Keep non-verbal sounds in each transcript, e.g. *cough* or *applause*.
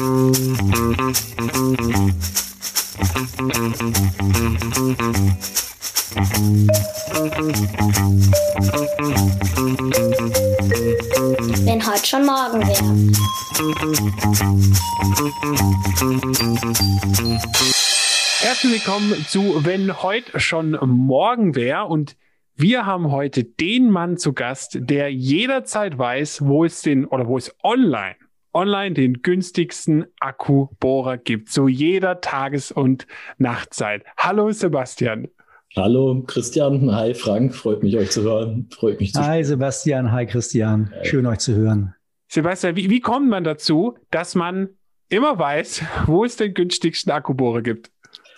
Wenn heute schon morgen wäre. Herzlich willkommen zu Wenn heute schon morgen wäre und wir haben heute den Mann zu Gast, der jederzeit weiß, wo es den oder wo es online online den günstigsten Akkubohrer gibt, zu jeder Tages- und Nachtzeit. Hallo Sebastian. Hallo Christian, hi Frank, freut mich euch zu hören. Freut mich zu Hi Sebastian, hi Christian, schön euch zu hören. Sebastian, wie, wie kommt man dazu, dass man immer weiß, *laughs* wo es den günstigsten Akkubohrer gibt?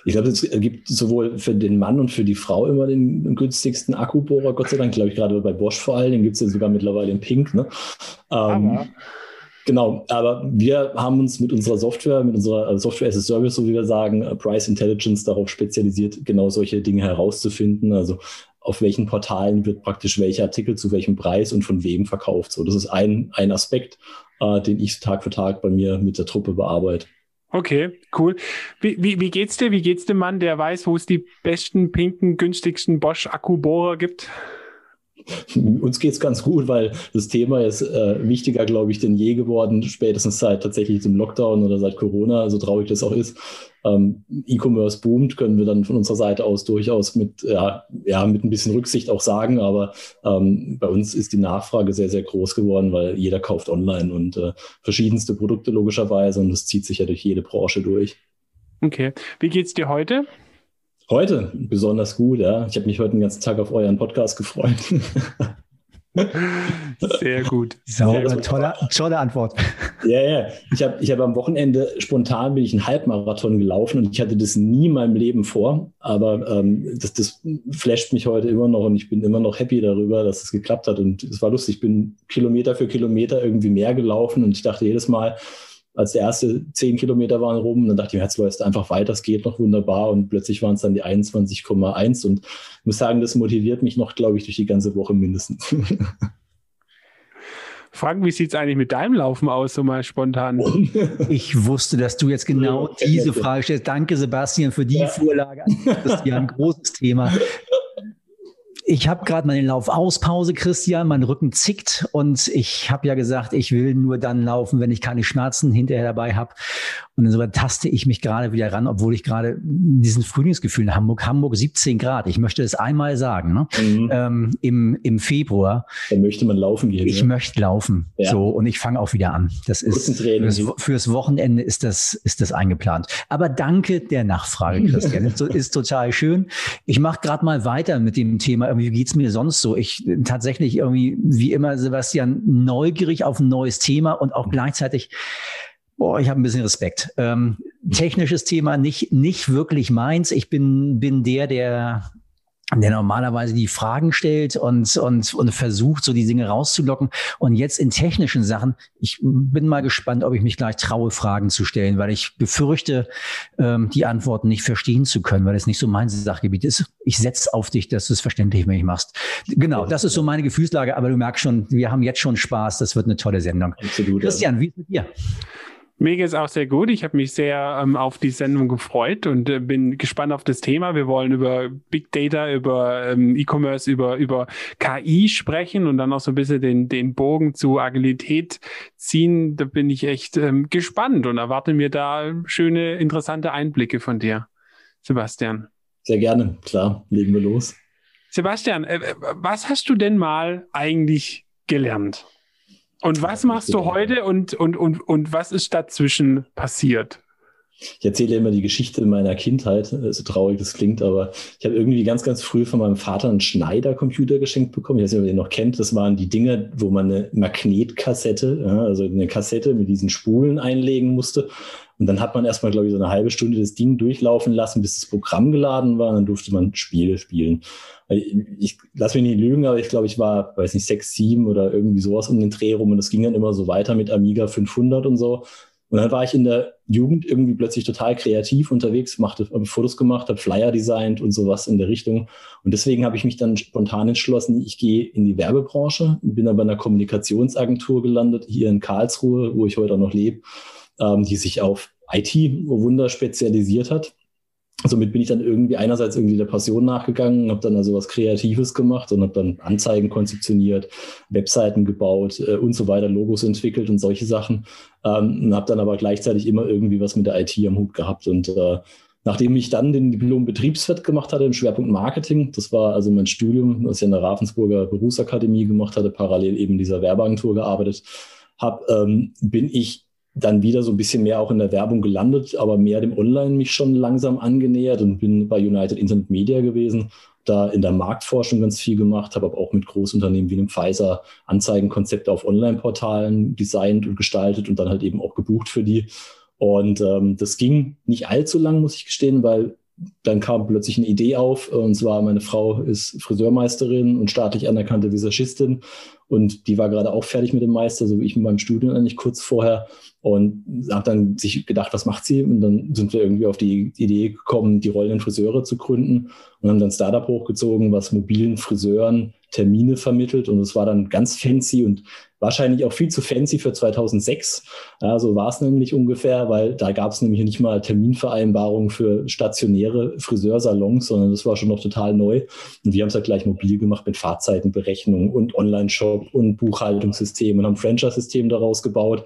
Ich glaube, es gibt sowohl für den Mann und für die Frau immer den günstigsten Akkubohrer. Gott sei Dank, glaube ich, gerade bei Bosch vor allem, den gibt es ja sogar mittlerweile in Pink. Ne? Ähm, Genau, aber wir haben uns mit unserer Software, mit unserer äh, Software as a Service, so wie wir sagen, äh, Price Intelligence darauf spezialisiert, genau solche Dinge herauszufinden. Also auf welchen Portalen wird praktisch welcher Artikel zu welchem Preis und von wem verkauft. So, das ist ein, ein Aspekt, äh, den ich Tag für Tag bei mir mit der Truppe bearbeite. Okay, cool. Wie, wie, wie geht's dir? Wie geht's dem Mann, der weiß, wo es die besten, pinken, günstigsten Bosch-Akkubohrer gibt? Uns geht's ganz gut, weil das Thema ist äh, wichtiger, glaube ich, denn je geworden, spätestens seit tatsächlich dem Lockdown oder seit Corona, so traurig das auch ist. Ähm, E-Commerce boomt, können wir dann von unserer Seite aus durchaus mit, ja, ja, mit ein bisschen Rücksicht auch sagen, aber ähm, bei uns ist die Nachfrage sehr, sehr groß geworden, weil jeder kauft online und äh, verschiedenste Produkte logischerweise und das zieht sich ja durch jede Branche durch. Okay. Wie geht's dir heute? Heute besonders gut, ja. Ich habe mich heute den ganzen Tag auf euren Podcast gefreut. *laughs* Sehr gut. Sauber, Sehr tolle, tolle Antwort. Ja, ja. Ich habe ich hab am Wochenende spontan bin ich einen Halbmarathon gelaufen und ich hatte das nie in meinem Leben vor. Aber ähm, das, das flasht mich heute immer noch und ich bin immer noch happy darüber, dass es geklappt hat. Und es war lustig. Ich bin Kilometer für Kilometer irgendwie mehr gelaufen und ich dachte jedes Mal, als der erste zehn Kilometer waren rum, dann dachte ich mir, jetzt läuft einfach weiter, es geht noch wunderbar und plötzlich waren es dann die 21,1 und ich muss sagen, das motiviert mich noch, glaube ich, durch die ganze Woche mindestens. *laughs* Frank, wie sieht es eigentlich mit deinem Laufen aus, so mal spontan? *laughs* Ich wusste, dass du jetzt genau diese Frage stellst. Danke, Sebastian, für die ja. Vorlage. Das ist ja ein *laughs* großes Thema ich habe gerade meine Laufauspause, Christian, mein Rücken zickt und ich habe ja gesagt, ich will nur dann laufen, wenn ich keine Schmerzen hinterher dabei habe. Und insofern taste ich mich gerade wieder ran, obwohl ich gerade diesen Frühlingsgefühl in Hamburg, Hamburg 17 Grad, ich möchte es einmal sagen, ne? Mhm. Ähm, im, im Februar. Da möchte man laufen gehen. Ich ja. möchte laufen. Ja. So, und ich fange auch wieder an. Das ist fürs, fürs, Wochenende ist das, ist das eingeplant. Aber danke der Nachfrage, *laughs* Christian. ist, ist total schön. Ich mache gerade mal weiter mit dem Thema wie geht's mir sonst so? Ich tatsächlich irgendwie, wie immer, Sebastian, neugierig auf ein neues Thema und auch gleichzeitig Boah, ich habe ein bisschen Respekt. Ähm, technisches Thema nicht, nicht wirklich meins. Ich bin, bin der, der der normalerweise die Fragen stellt und, und, und versucht, so die Dinge rauszulocken. Und jetzt in technischen Sachen, ich bin mal gespannt, ob ich mich gleich traue, Fragen zu stellen, weil ich befürchte, ähm, die Antworten nicht verstehen zu können, weil es nicht so mein Sachgebiet ist. Ich setze auf dich, dass du es verständlich für mich machst. Genau, das ist so meine Gefühlslage, aber du merkst schon, wir haben jetzt schon Spaß, das wird eine tolle Sendung. Absolut. Christian, wie ist es mit dir? Mir geht es auch sehr gut. Ich habe mich sehr ähm, auf die Sendung gefreut und äh, bin gespannt auf das Thema. Wir wollen über Big Data, über ähm, E-Commerce, über, über KI sprechen und dann auch so ein bisschen den, den Bogen zu Agilität ziehen. Da bin ich echt ähm, gespannt und erwarte mir da schöne, interessante Einblicke von dir, Sebastian. Sehr gerne, klar, legen wir los. Sebastian, äh, was hast du denn mal eigentlich gelernt? Und was machst du heute und, und, und, und was ist dazwischen passiert? Ich erzähle immer die Geschichte meiner Kindheit, so traurig das klingt, aber ich habe irgendwie ganz, ganz früh von meinem Vater einen Schneider-Computer geschenkt bekommen. Ich weiß nicht, ob ihr den noch kennt. Das waren die Dinger, wo man eine Magnetkassette, also eine Kassette mit diesen Spulen einlegen musste. Und dann hat man erstmal, glaube ich, so eine halbe Stunde das Ding durchlaufen lassen, bis das Programm geladen war. Und dann durfte man Spiele spielen ich lass mich nicht lügen, aber ich glaube, ich war, weiß nicht, sechs, sieben oder irgendwie sowas um den Dreh rum und das ging dann immer so weiter mit Amiga 500 und so. Und dann war ich in der Jugend irgendwie plötzlich total kreativ unterwegs, machte habe Fotos gemacht, habe Flyer designt und sowas in der Richtung. Und deswegen habe ich mich dann spontan entschlossen, ich gehe in die Werbebranche, bin aber in einer Kommunikationsagentur gelandet, hier in Karlsruhe, wo ich heute auch noch lebe ähm, die sich auf IT-Wunder spezialisiert hat. Somit bin ich dann irgendwie einerseits irgendwie der Passion nachgegangen, habe dann also was Kreatives gemacht und habe dann Anzeigen konzeptioniert, Webseiten gebaut äh, und so weiter, Logos entwickelt und solche Sachen. Ähm, und habe dann aber gleichzeitig immer irgendwie was mit der IT am Hut gehabt. Und äh, nachdem ich dann den Diplom Betriebswirt gemacht hatte im Schwerpunkt Marketing, das war also mein Studium, das ich an der Ravensburger Berufsakademie gemacht hatte, parallel eben dieser Werbeagentur gearbeitet habe, ähm, bin ich dann wieder so ein bisschen mehr auch in der Werbung gelandet, aber mehr dem Online mich schon langsam angenähert und bin bei United Internet Media gewesen, da in der Marktforschung ganz viel gemacht, habe aber auch mit Großunternehmen wie einem Pfizer Anzeigenkonzepte auf Online-Portalen designt und gestaltet und dann halt eben auch gebucht für die. Und ähm, das ging nicht allzu lang, muss ich gestehen, weil dann kam plötzlich eine Idee auf, und zwar meine Frau ist Friseurmeisterin und staatlich anerkannte Visagistin und die war gerade auch fertig mit dem Meister, so wie ich mit meinem Studium eigentlich kurz vorher und habe dann sich gedacht, was macht sie? Und dann sind wir irgendwie auf die Idee gekommen, die rollenden Friseure zu gründen und haben dann ein Startup hochgezogen, was mobilen Friseuren Termine vermittelt. Und es war dann ganz fancy und wahrscheinlich auch viel zu fancy für 2006. Ja, so war es nämlich ungefähr, weil da gab es nämlich nicht mal Terminvereinbarungen für stationäre Friseursalons, sondern das war schon noch total neu. Und wir haben es halt gleich mobil gemacht mit Fahrzeitenberechnung und Online-Shop und Buchhaltungssystem und haben Franchise-System daraus gebaut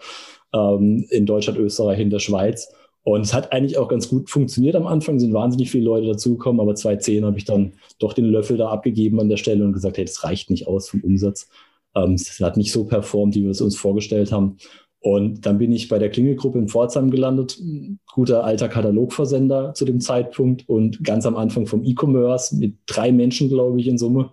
ähm, in Deutschland, Österreich, in der Schweiz. Und es hat eigentlich auch ganz gut funktioniert am Anfang, sind wahnsinnig viele Leute dazugekommen, aber 2010 habe ich dann doch den Löffel da abgegeben an der Stelle und gesagt, hey, das reicht nicht aus vom Umsatz. Ähm, es hat nicht so performt, wie wir es uns vorgestellt haben. Und dann bin ich bei der Klingelgruppe in Pforzheim gelandet, guter alter Katalogversender zu dem Zeitpunkt und ganz am Anfang vom E-Commerce mit drei Menschen, glaube ich, in Summe.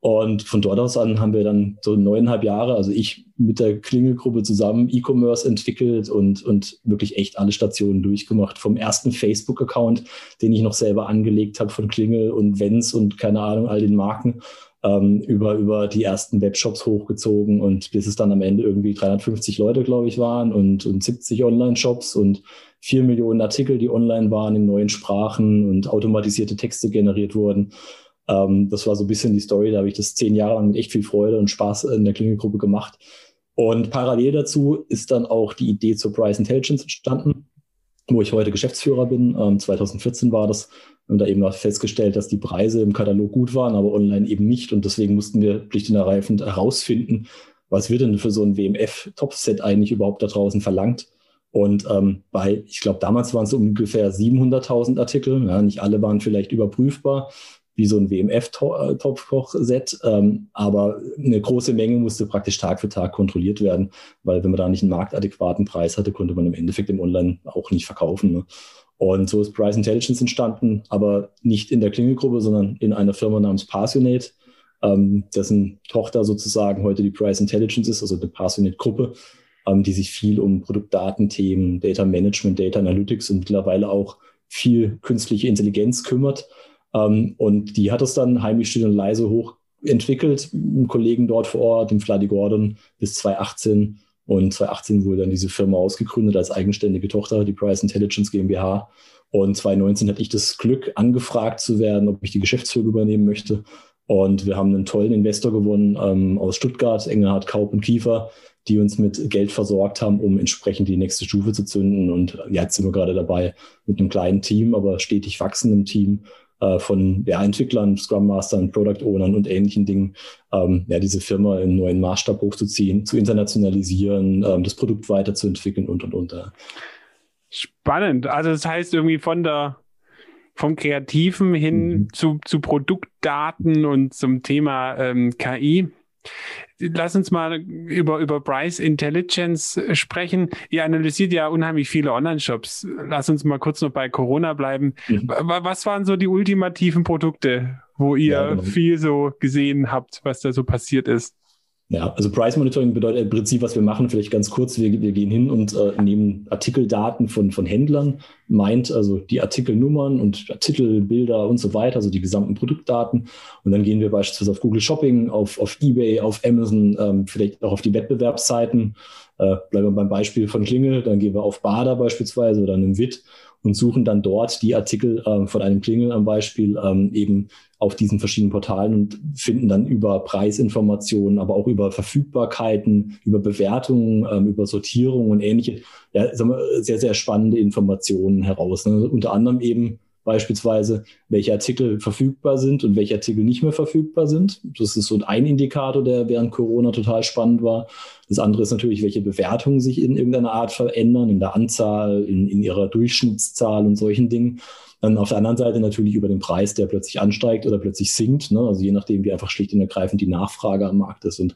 Und von dort aus an haben wir dann so neuneinhalb Jahre, also ich mit der Klingelgruppe zusammen E-Commerce entwickelt und, und wirklich echt alle Stationen durchgemacht. Vom ersten Facebook-Account, den ich noch selber angelegt habe von Klingel und Vents und keine Ahnung, all den Marken, ähm, über, über die ersten Webshops hochgezogen und bis es dann am Ende irgendwie 350 Leute, glaube ich, waren und, und 70 Online-Shops und vier Millionen Artikel, die online waren in neuen Sprachen und automatisierte Texte generiert wurden. Ähm, das war so ein bisschen die Story, da habe ich das zehn Jahre lang mit echt viel Freude und Spaß in der Klingelgruppe gemacht. Und parallel dazu ist dann auch die Idee zur Price Intelligence entstanden, wo ich heute Geschäftsführer bin. Ähm, 2014 war das. Und da eben auch festgestellt, dass die Preise im Katalog gut waren, aber online eben nicht. Und deswegen mussten wir ergreifend herausfinden, was wird denn für so ein WMF-Topset eigentlich überhaupt da draußen verlangt. Und ähm, bei, ich glaube, damals waren es ungefähr 700.000 Artikel. Ja, nicht alle waren vielleicht überprüfbar wie so ein WMF-Topfkoch-Set. Ähm, aber eine große Menge musste praktisch Tag für Tag kontrolliert werden, weil wenn man da nicht einen marktadäquaten Preis hatte, konnte man im Endeffekt im Online auch nicht verkaufen. Ne? Und so ist Price Intelligence entstanden, aber nicht in der Klingelgruppe, sondern in einer Firma namens Passionate, ähm, dessen Tochter sozusagen heute die Price Intelligence ist, also die Passionate-Gruppe, ähm, die sich viel um Produktdatenthemen, Data Management, Data Analytics und mittlerweile auch viel künstliche Intelligenz kümmert. Ähm, und die hat es dann heimlich still und leise hochentwickelt, einen Kollegen dort vor Ort, den Vladi Gordon, bis 2018. Und 2018 wurde dann diese Firma ausgegründet als eigenständige Tochter, die Price Intelligence GmbH. Und 2019 hatte ich das Glück, angefragt zu werden, ob ich die Geschäftsführung übernehmen möchte. Und wir haben einen tollen Investor gewonnen ähm, aus Stuttgart, Engelhardt, Kaup und Kiefer, die uns mit Geld versorgt haben, um entsprechend die nächste Stufe zu zünden. Und jetzt sind wir gerade dabei mit einem kleinen Team, aber stetig wachsendem Team, äh, von ja, Entwicklern, Scrum Mastern, Product Ownern und ähnlichen Dingen, ähm, ja, diese Firma in einen neuen Maßstab hochzuziehen, zu internationalisieren, ähm, das Produkt weiterzuentwickeln und und und. Äh. Spannend. Also das heißt irgendwie von der vom Kreativen hin mhm. zu, zu Produktdaten und zum Thema ähm, KI. Lass uns mal über, über Price Intelligence sprechen. Ihr analysiert ja unheimlich viele Online-Shops. Lass uns mal kurz noch bei Corona bleiben. Mhm. Was waren so die ultimativen Produkte, wo ihr ja, genau. viel so gesehen habt, was da so passiert ist? Ja, also Price Monitoring bedeutet im Prinzip, was wir machen, vielleicht ganz kurz, wir, wir gehen hin und äh, nehmen Artikeldaten von, von Händlern, meint also die Artikelnummern und Titelbilder und so weiter, also die gesamten Produktdaten. Und dann gehen wir beispielsweise auf Google Shopping, auf, auf Ebay, auf Amazon, ähm, vielleicht auch auf die Wettbewerbsseiten Äh, bleiben wir beim Beispiel von Klingel, dann gehen wir auf Bader beispielsweise oder einem WIT und suchen dann dort die Artikel äh, von einem Klingel am Beispiel ähm, eben auf diesen verschiedenen Portalen und finden dann über Preisinformationen, aber auch über Verfügbarkeiten, über Bewertungen, ähm, über Sortierung und ähnliche, ja, sagen wir, sehr, sehr spannende Informationen heraus. Ne? Unter anderem eben beispielsweise, welche Artikel verfügbar sind und welche Artikel nicht mehr verfügbar sind. Das ist so ein Indikator, der während Corona total spannend war. Das andere ist natürlich, welche Bewertungen sich in irgendeiner Art verändern, in der Anzahl, in, in ihrer Durchschnittszahl und solchen Dingen. Dann auf der anderen Seite natürlich über den Preis, der plötzlich ansteigt oder plötzlich sinkt. Ne? Also je nachdem, wie einfach schlicht und ergreifend die Nachfrage am Markt ist. Und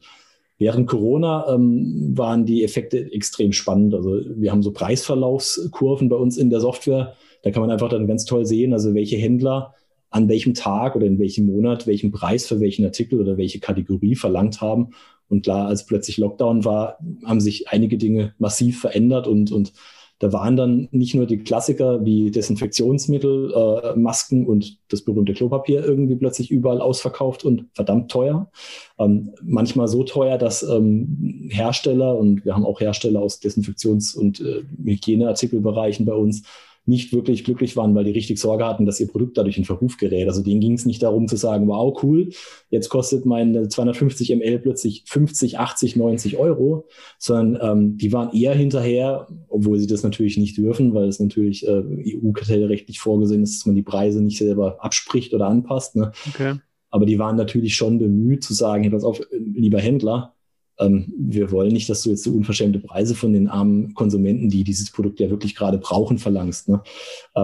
Während Corona ähm, waren die Effekte extrem spannend. Also wir haben so Preisverlaufskurven bei uns in der Software. Da kann man einfach dann ganz toll sehen, also welche Händler an welchem Tag oder in welchem Monat welchen Preis für welchen Artikel oder welche Kategorie verlangt haben. Und klar, als plötzlich Lockdown war, haben sich einige Dinge massiv verändert und, und da waren dann nicht nur die Klassiker wie Desinfektionsmittel, äh, Masken und das berühmte Klopapier irgendwie plötzlich überall ausverkauft und verdammt teuer. Ähm, manchmal so teuer, dass ähm, Hersteller, und wir haben auch Hersteller aus Desinfektions- und äh, Hygieneartikelbereichen bei uns, nicht wirklich glücklich waren, weil die richtig Sorge hatten, dass ihr Produkt dadurch in Verruf gerät. Also denen ging es nicht darum zu sagen, wow, cool, jetzt kostet meine 250 ml plötzlich 50, 80, 90 Euro, sondern ähm, die waren eher hinterher, obwohl sie das natürlich nicht dürfen, weil es natürlich äh, EU-kartellrechtlich vorgesehen ist, dass man die Preise nicht selber abspricht oder anpasst. Ne? Okay. Aber die waren natürlich schon bemüht zu sagen, hey, pass auf, lieber Händler, ähm, wir wollen nicht, dass du jetzt so unverschämte Preise von den armen Konsumenten, die dieses Produkt ja wirklich gerade brauchen, verlangst. Ne?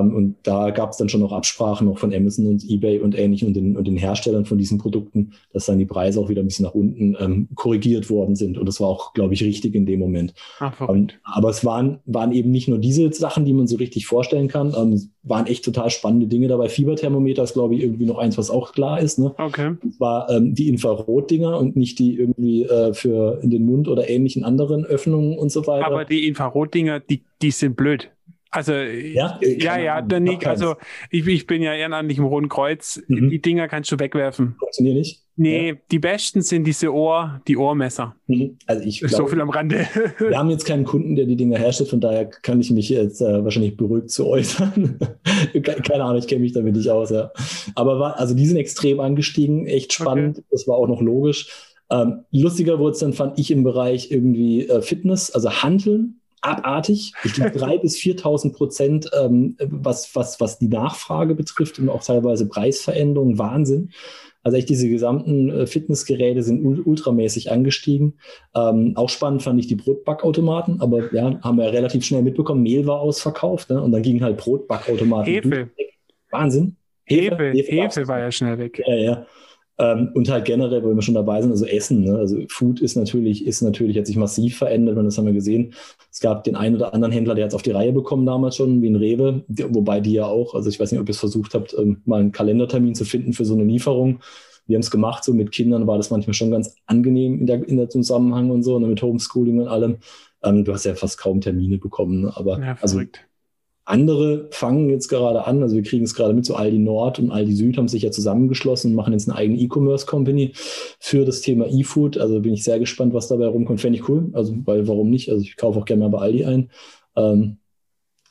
Ähm, und da gab es dann schon noch Absprachen noch von Amazon und eBay und ähnlichen und den, und den Herstellern von diesen Produkten, dass dann die Preise auch wieder ein bisschen nach unten ähm, korrigiert worden sind. Und das war auch, glaube ich, richtig in dem Moment. Ach, ähm, aber es waren, waren eben nicht nur diese Sachen, die man so richtig vorstellen kann. Ähm, waren echt total spannende Dinge dabei. Fieberthermometer ist, glaube ich, irgendwie noch eins, was auch klar ist. Ne? Okay. Das war ähm, die Infrarotdinger und nicht die irgendwie äh, für in den Mund oder ähnlichen anderen Öffnungen und so weiter. Aber die Infrarotdinger, die, die sind blöd. Also ja, äh, ja, ja der Nick, also ich, ich bin ja ehrenamtlich im Roten Kreuz. Mhm. Die Dinger kannst du wegwerfen. Funktioniert nicht? Nee, ja. die besten sind diese Ohr, die Ohrmesser. Mhm. Also ich glaube, so viel am Rande. wir haben jetzt keinen Kunden, der die Dinger herstellt, von daher kann ich mich jetzt äh, wahrscheinlich beruhigt zu äußern. *laughs* Keine Ahnung, ich kenne mich damit nicht aus, ja. Aber war, also die sind extrem angestiegen, echt spannend. Okay. Das war auch noch logisch. Ähm, lustiger wurde es dann, fand ich, im Bereich irgendwie äh, Fitness, also Handeln abartig. Ich glaube, *laughs* 3.000 bis 4.000 Prozent, ähm, was, was, was die Nachfrage betrifft und auch teilweise Preisveränderungen. Wahnsinn. Also echt diese gesamten äh, Fitnessgeräte sind ultramäßig angestiegen. Ähm, auch spannend fand ich die Brotbackautomaten, aber ja, haben wir relativ schnell mitbekommen, Mehl war ausverkauft ne? und dann gingen halt Brotbackautomaten. Hefe. Wahnsinn. Hefe, Hefe, Hefe, Hefe war ja schnell weg. Ja, ja. Ähm, und halt generell, wenn wir schon dabei sind, also Essen. Ne? Also Food ist natürlich, ist natürlich, hat sich massiv verändert und das haben wir gesehen. Es gab den einen oder anderen Händler, der hat es auf die Reihe bekommen damals schon, wie ein Rewe, wobei die ja auch, also ich weiß nicht, ob ihr es versucht habt, ähm, mal einen Kalendertermin zu finden für so eine Lieferung. Wir haben es gemacht, so mit Kindern war das manchmal schon ganz angenehm in der, in der Zusammenhang und so, ne, mit Homeschooling und allem. Ähm, du hast ja fast kaum Termine bekommen, ne? aber ja, also andere fangen jetzt gerade an, also wir kriegen es gerade mit, so Aldi Nord und Aldi Süd haben sich ja zusammengeschlossen und machen jetzt eine eigene E-Commerce-Company für das Thema E-Food. Also bin ich sehr gespannt, was dabei rumkommt. Fände ich cool, also weil warum nicht? Also ich kaufe auch gerne mal bei Aldi ein. Ähm,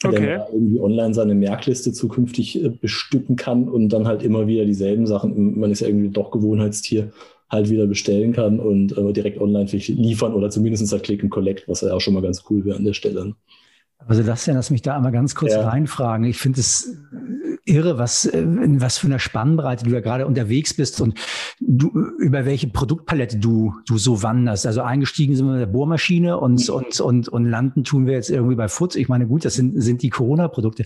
okay. Der da irgendwie online seine Merkliste zukünftig äh, bestücken kann und dann halt immer wieder dieselben Sachen, man ist ja irgendwie doch Gewohnheitstier, halt wieder bestellen kann und äh, direkt online liefern oder zumindest halt Click and Collect, was ja auch schon mal ganz cool wäre an der Stelle. Also das ja, lass mich da einmal ganz kurz ja. reinfragen. Ich finde es irre, was, in was für einer Spannbreite du da gerade unterwegs bist und du, über welche Produktpalette du, du so wanderst. Also eingestiegen sind wir mit der Bohrmaschine und, mhm. und, und, und landen tun wir jetzt irgendwie bei Futz. Ich meine, gut, das sind, sind die Corona-Produkte.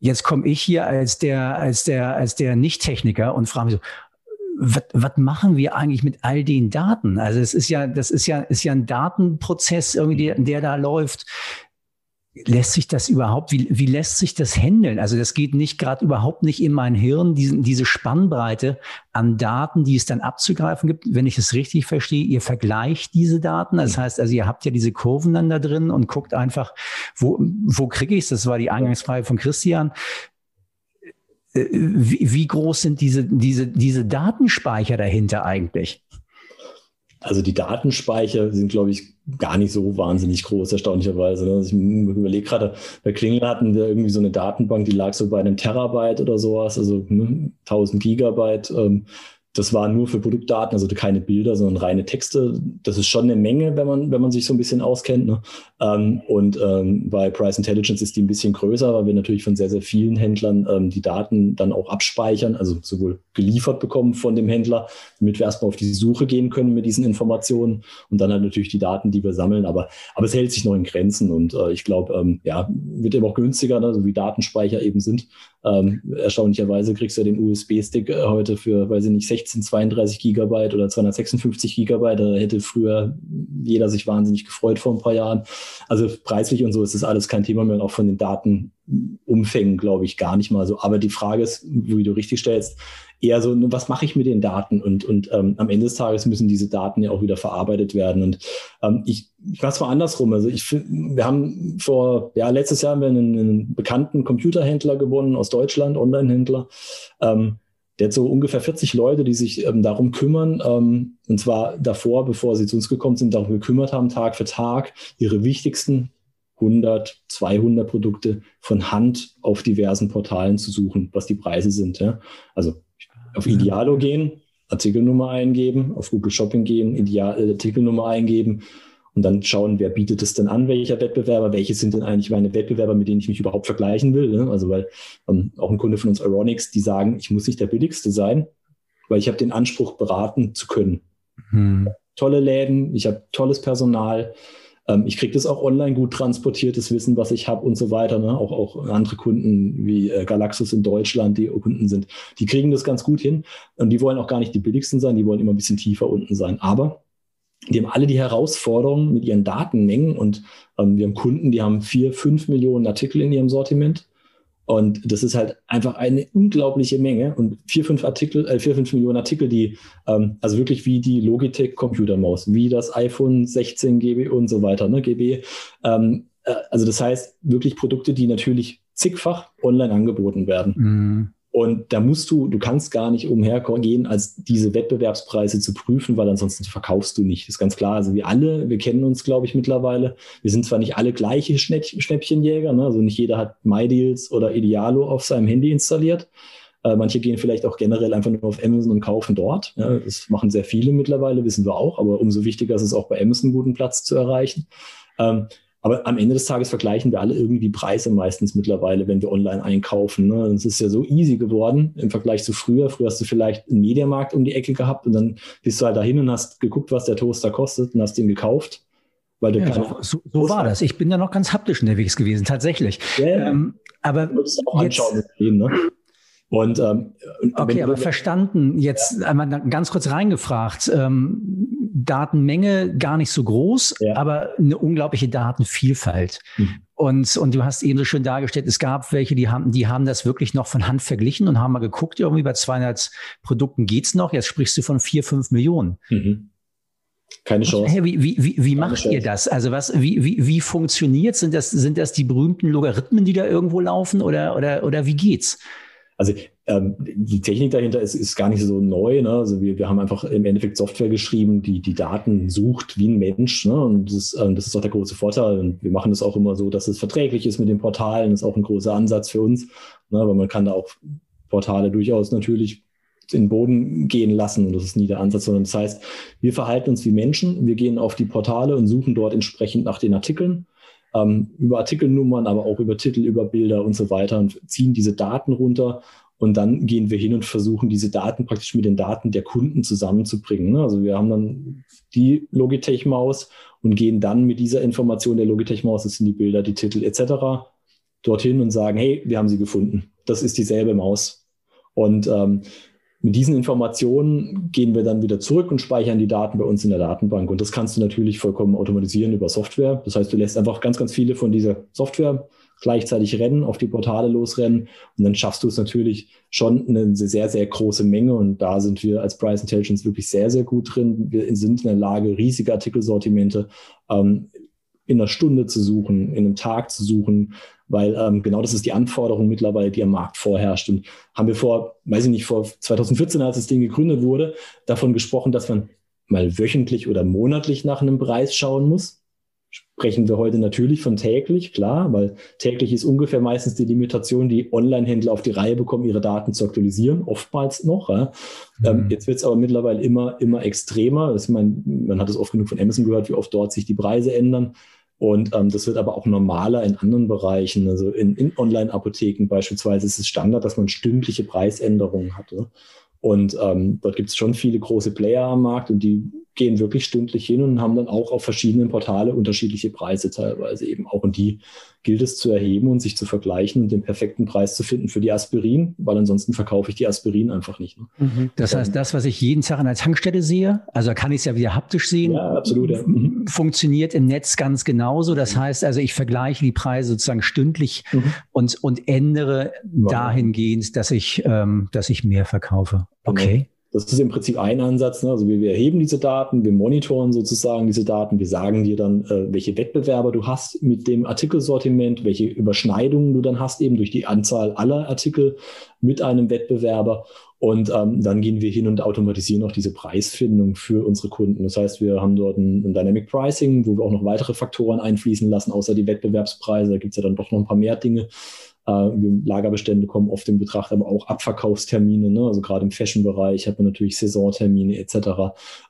Jetzt komme ich hier als der, als der, als der Nicht-Techniker und frage mich so, was, was machen wir eigentlich mit all den Daten? Also es ist ja, das ist ja, ist ja ein Datenprozess irgendwie, der, der da läuft lässt sich das überhaupt, wie, wie lässt sich das handeln? Also das geht nicht gerade überhaupt nicht in mein Hirn, diesen, diese Spannbreite an Daten, die es dann abzugreifen gibt. Wenn ich es richtig verstehe, ihr vergleicht diese Daten. Das heißt also, ihr habt ja diese Kurven dann da drin und guckt einfach, wo, wo kriege ich es? Das war die Eingangsfrage von Christian. Äh, wie, wie groß sind diese, diese, diese Datenspeicher dahinter eigentlich? Also die Datenspeicher sind, glaube ich, gar nicht so wahnsinnig groß, erstaunlicherweise. Also ich überlege gerade, bei Klingel hatten wir irgendwie so eine Datenbank, die lag so bei einem Terabyte oder sowas, also ne, 1000 Gigabyte. Ähm, das war nur für Produktdaten, also keine Bilder, sondern reine Texte. Das ist schon eine Menge, wenn man, wenn man sich so ein bisschen auskennt. Ne? Ähm, und ähm, bei Price Intelligence ist die ein bisschen größer, weil wir natürlich von sehr, sehr vielen Händlern ähm, die Daten dann auch abspeichern, also sowohl geliefert bekommen von dem Händler, damit wir erstmal auf die Suche gehen können mit diesen Informationen und dann halt natürlich die Daten, die wir sammeln. Aber, aber es hält sich noch in Grenzen und äh, ich glaube, ähm, ja, wird eben auch günstiger, ne? so wie Datenspeicher eben sind. Ähm, erstaunlicherweise kriegst du ja den USB-Stick äh, heute für, weiß ich nicht, 16, 32 Gigabyte oder 256 Gigabyte. Da hätte früher jeder sich wahnsinnig gefreut vor ein paar Jahren. Also preislich und so ist das alles kein Thema mehr und auch von den Datenumfängen, glaube ich, gar nicht mal so. Aber die Frage ist, wie du richtig stellst, eher so, was mache ich mit den Daten? Und, und ähm, am Ende des Tages müssen diese Daten ja auch wieder verarbeitet werden. Und ähm, ich, ich mache es mal andersrum. Also ich wir haben vor, ja, letztes Jahr haben wir einen, einen bekannten Computerhändler gewonnen aus Deutschland, Online-Händler. Ähm, der hat so ungefähr 40 Leute, die sich ähm, darum kümmern, ähm, und zwar davor, bevor sie zu uns gekommen sind, darum gekümmert haben, Tag für Tag, ihre wichtigsten 100, 200 Produkte von Hand auf diversen Portalen zu suchen, was die Preise sind. Ja? Also auf Idealo gehen, Artikelnummer eingeben, auf Google Shopping gehen, Ideal, äh, Artikelnummer eingeben und dann schauen, wer bietet es denn an, welcher Wettbewerber, welche sind denn eigentlich meine Wettbewerber, mit denen ich mich überhaupt vergleichen will. Ne? Also weil ähm, auch ein Kunde von uns, Ironics, die sagen, ich muss nicht der billigste sein, weil ich habe den Anspruch, beraten zu können. Hm. Tolle Läden, ich habe tolles Personal, ähm, ich kriege das auch online gut transportiert, das Wissen, was ich habe und so weiter. Ne? Auch, auch andere Kunden wie äh, Galaxus in Deutschland, die Kunden sind, die kriegen das ganz gut hin. Und die wollen auch gar nicht die billigsten sein, die wollen immer ein bisschen tiefer unten sein. Aber die haben alle die Herausforderungen mit ihren Datenmengen und ähm, wir haben Kunden, die haben vier, fünf Millionen Artikel in ihrem Sortiment und das ist halt einfach eine unglaubliche Menge und vier, fünf Artikel, äh, vier, fünf Millionen Artikel, die, ähm, also wirklich wie die Logitech Computermaus, wie das iPhone 16 GB und so weiter, ne, GB. Ähm, äh, also das heißt wirklich Produkte, die natürlich zigfach online angeboten werden. Mhm. Und da musst du, du kannst gar nicht umhergehen, als diese Wettbewerbspreise zu prüfen, weil ansonsten verkaufst du nicht. Das ist ganz klar. Also wir alle, wir kennen uns, glaube ich, mittlerweile. Wir sind zwar nicht alle gleiche Schnäppchenjäger, ne? also nicht jeder hat MyDeals oder Idealo auf seinem Handy installiert. Äh, manche gehen vielleicht auch generell einfach nur auf Amazon und kaufen dort. Ja, das machen sehr viele mittlerweile, wissen wir auch. Aber umso wichtiger ist es auch bei Amazon einen guten Platz zu erreichen. Ähm, aber am Ende des Tages vergleichen wir alle irgendwie Preise meistens mittlerweile, wenn wir online einkaufen. Ne? Es ist ja so easy geworden im Vergleich zu früher. Früher hast du vielleicht einen Mediamarkt um die Ecke gehabt und dann bist du halt dahin und hast geguckt, was der Toaster kostet und hast den gekauft. Weil du ja, so, so, so war das. Ich bin ja noch ganz haptisch unterwegs gewesen, tatsächlich. Ja, ähm, aber du auch jetzt, anschauen, ne? Und ähm, okay, aber verstanden. Jetzt ja. einmal ganz kurz reingefragt. Ähm, Datenmenge gar nicht so groß, ja. aber eine unglaubliche Datenvielfalt. Mhm. Und, und du hast eben so schön dargestellt, es gab welche, die haben, die haben das wirklich noch von Hand verglichen und haben mal geguckt, irgendwie bei 200 Produkten geht's noch. Jetzt sprichst du von vier, fünf Millionen. Mhm. Keine Chance. Hey, wie, wie, wie, wie macht Chance. ihr das? Also was, wie, wie, wie funktioniert Sind das, sind das die berühmten Logarithmen, die da irgendwo laufen oder, oder, oder wie geht's? Also ähm, die Technik dahinter ist, ist gar nicht so neu. Ne? Also wir, wir haben einfach im Endeffekt Software geschrieben, die die Daten sucht wie ein Mensch. Ne? Und das ist, ähm, das ist auch der große Vorteil. Und wir machen das auch immer so, dass es verträglich ist mit den Portalen. Das ist auch ein großer Ansatz für uns. Ne? Weil man kann da auch Portale durchaus natürlich in den Boden gehen lassen. Und das ist nie der Ansatz, sondern das heißt, wir verhalten uns wie Menschen. Wir gehen auf die Portale und suchen dort entsprechend nach den Artikeln ähm, über Artikelnummern, aber auch über Titel, über Bilder und so weiter und ziehen diese Daten runter. Und dann gehen wir hin und versuchen, diese Daten praktisch mit den Daten der Kunden zusammenzubringen. Ne? Also wir haben dann die Logitech-Maus und gehen dann mit dieser Information der Logitech-Maus, das sind die Bilder, die Titel etc., dorthin und sagen, hey, wir haben sie gefunden. Das ist dieselbe Maus. Und ähm, mit diesen Informationen gehen wir dann wieder zurück und speichern die Daten bei uns in der Datenbank. Und das kannst du natürlich vollkommen automatisieren über Software. Das heißt, du lässt einfach ganz, ganz viele von dieser Software gleichzeitig rennen, auf die Portale losrennen. Und dann schaffst du es natürlich schon eine sehr, sehr große Menge. Und da sind wir als Price Intelligence wirklich sehr, sehr gut drin. Wir sind in der Lage, riesige Artikelsortimente ähm, in einer Stunde zu suchen, in einem Tag zu suchen, weil ähm, genau das ist die Anforderung mittlerweile, die am Markt vorherrscht. Und haben wir vor, weiß ich nicht, vor 2014, als das Ding gegründet wurde, davon gesprochen, dass man mal wöchentlich oder monatlich nach einem Preis schauen muss. Sprechen wir heute natürlich von täglich, klar, weil täglich ist ungefähr meistens die Limitation, die Online-Händler auf die Reihe bekommen, ihre Daten zu aktualisieren, oftmals noch. Ja. Ähm, mhm. jetzt wird es aber mittlerweile immer, immer extremer. Das, man, man hat es oft genug von Amazon gehört, wie oft dort sich die Preise ändern. Und ähm, das wird aber auch normaler in anderen Bereichen. Also in, in Online-Apotheken beispielsweise ist es Standard, dass man stündliche Preisänderungen hat. Ne? Und ähm, dort gibt es schon viele große Player am Markt und die gehen wirklich stündlich hin und haben dann auch auf verschiedenen Portale unterschiedliche Preise teilweise eben auch. Und die gilt es zu erheben und sich zu vergleichen und den perfekten Preis zu finden für die Aspirin, weil ansonsten verkaufe ich die Aspirin einfach nicht. Ne? Mhm. Das heißt, das, was ich jeden Tag an der Tankstelle sehe, also kann ich es ja wieder haptisch sehen, ja, absolut, ja. Mhm. funktioniert im Netz ganz genauso. Das heißt also, ich vergleiche die Preise sozusagen stündlich mhm. und, und ändere wow. dahingehend, dass ich, ähm, dass ich mehr verkaufe. Genau. Okay. Das ist im Prinzip ein Ansatz. Ne? Also wir, wir, erheben diese Daten, wir monitoren sozusagen diese Daten, wir sagen dir dann, äh, welche Wettbewerber du hast mit dem Artikelsortiment, welche Überschneidungen du dann hast, eben durch die Anzahl aller Artikel mit einem Wettbewerber. Und ähm, dann gehen wir hin und automatisieren auch diese Preisfindung für unsere Kunden. Das heißt, wir haben dort ein, ein Dynamic Pricing, wo wir auch noch weitere Faktoren einfließen lassen, außer die Wettbewerbspreise. Da gibt es ja dann doch noch ein paar mehr Dinge. Äh, Lagerbestände kommen oft in Betracht, aber auch Abverkaufstermine. Ne? Also gerade im Fashion-Bereich hat man natürlich Saisontermine etc.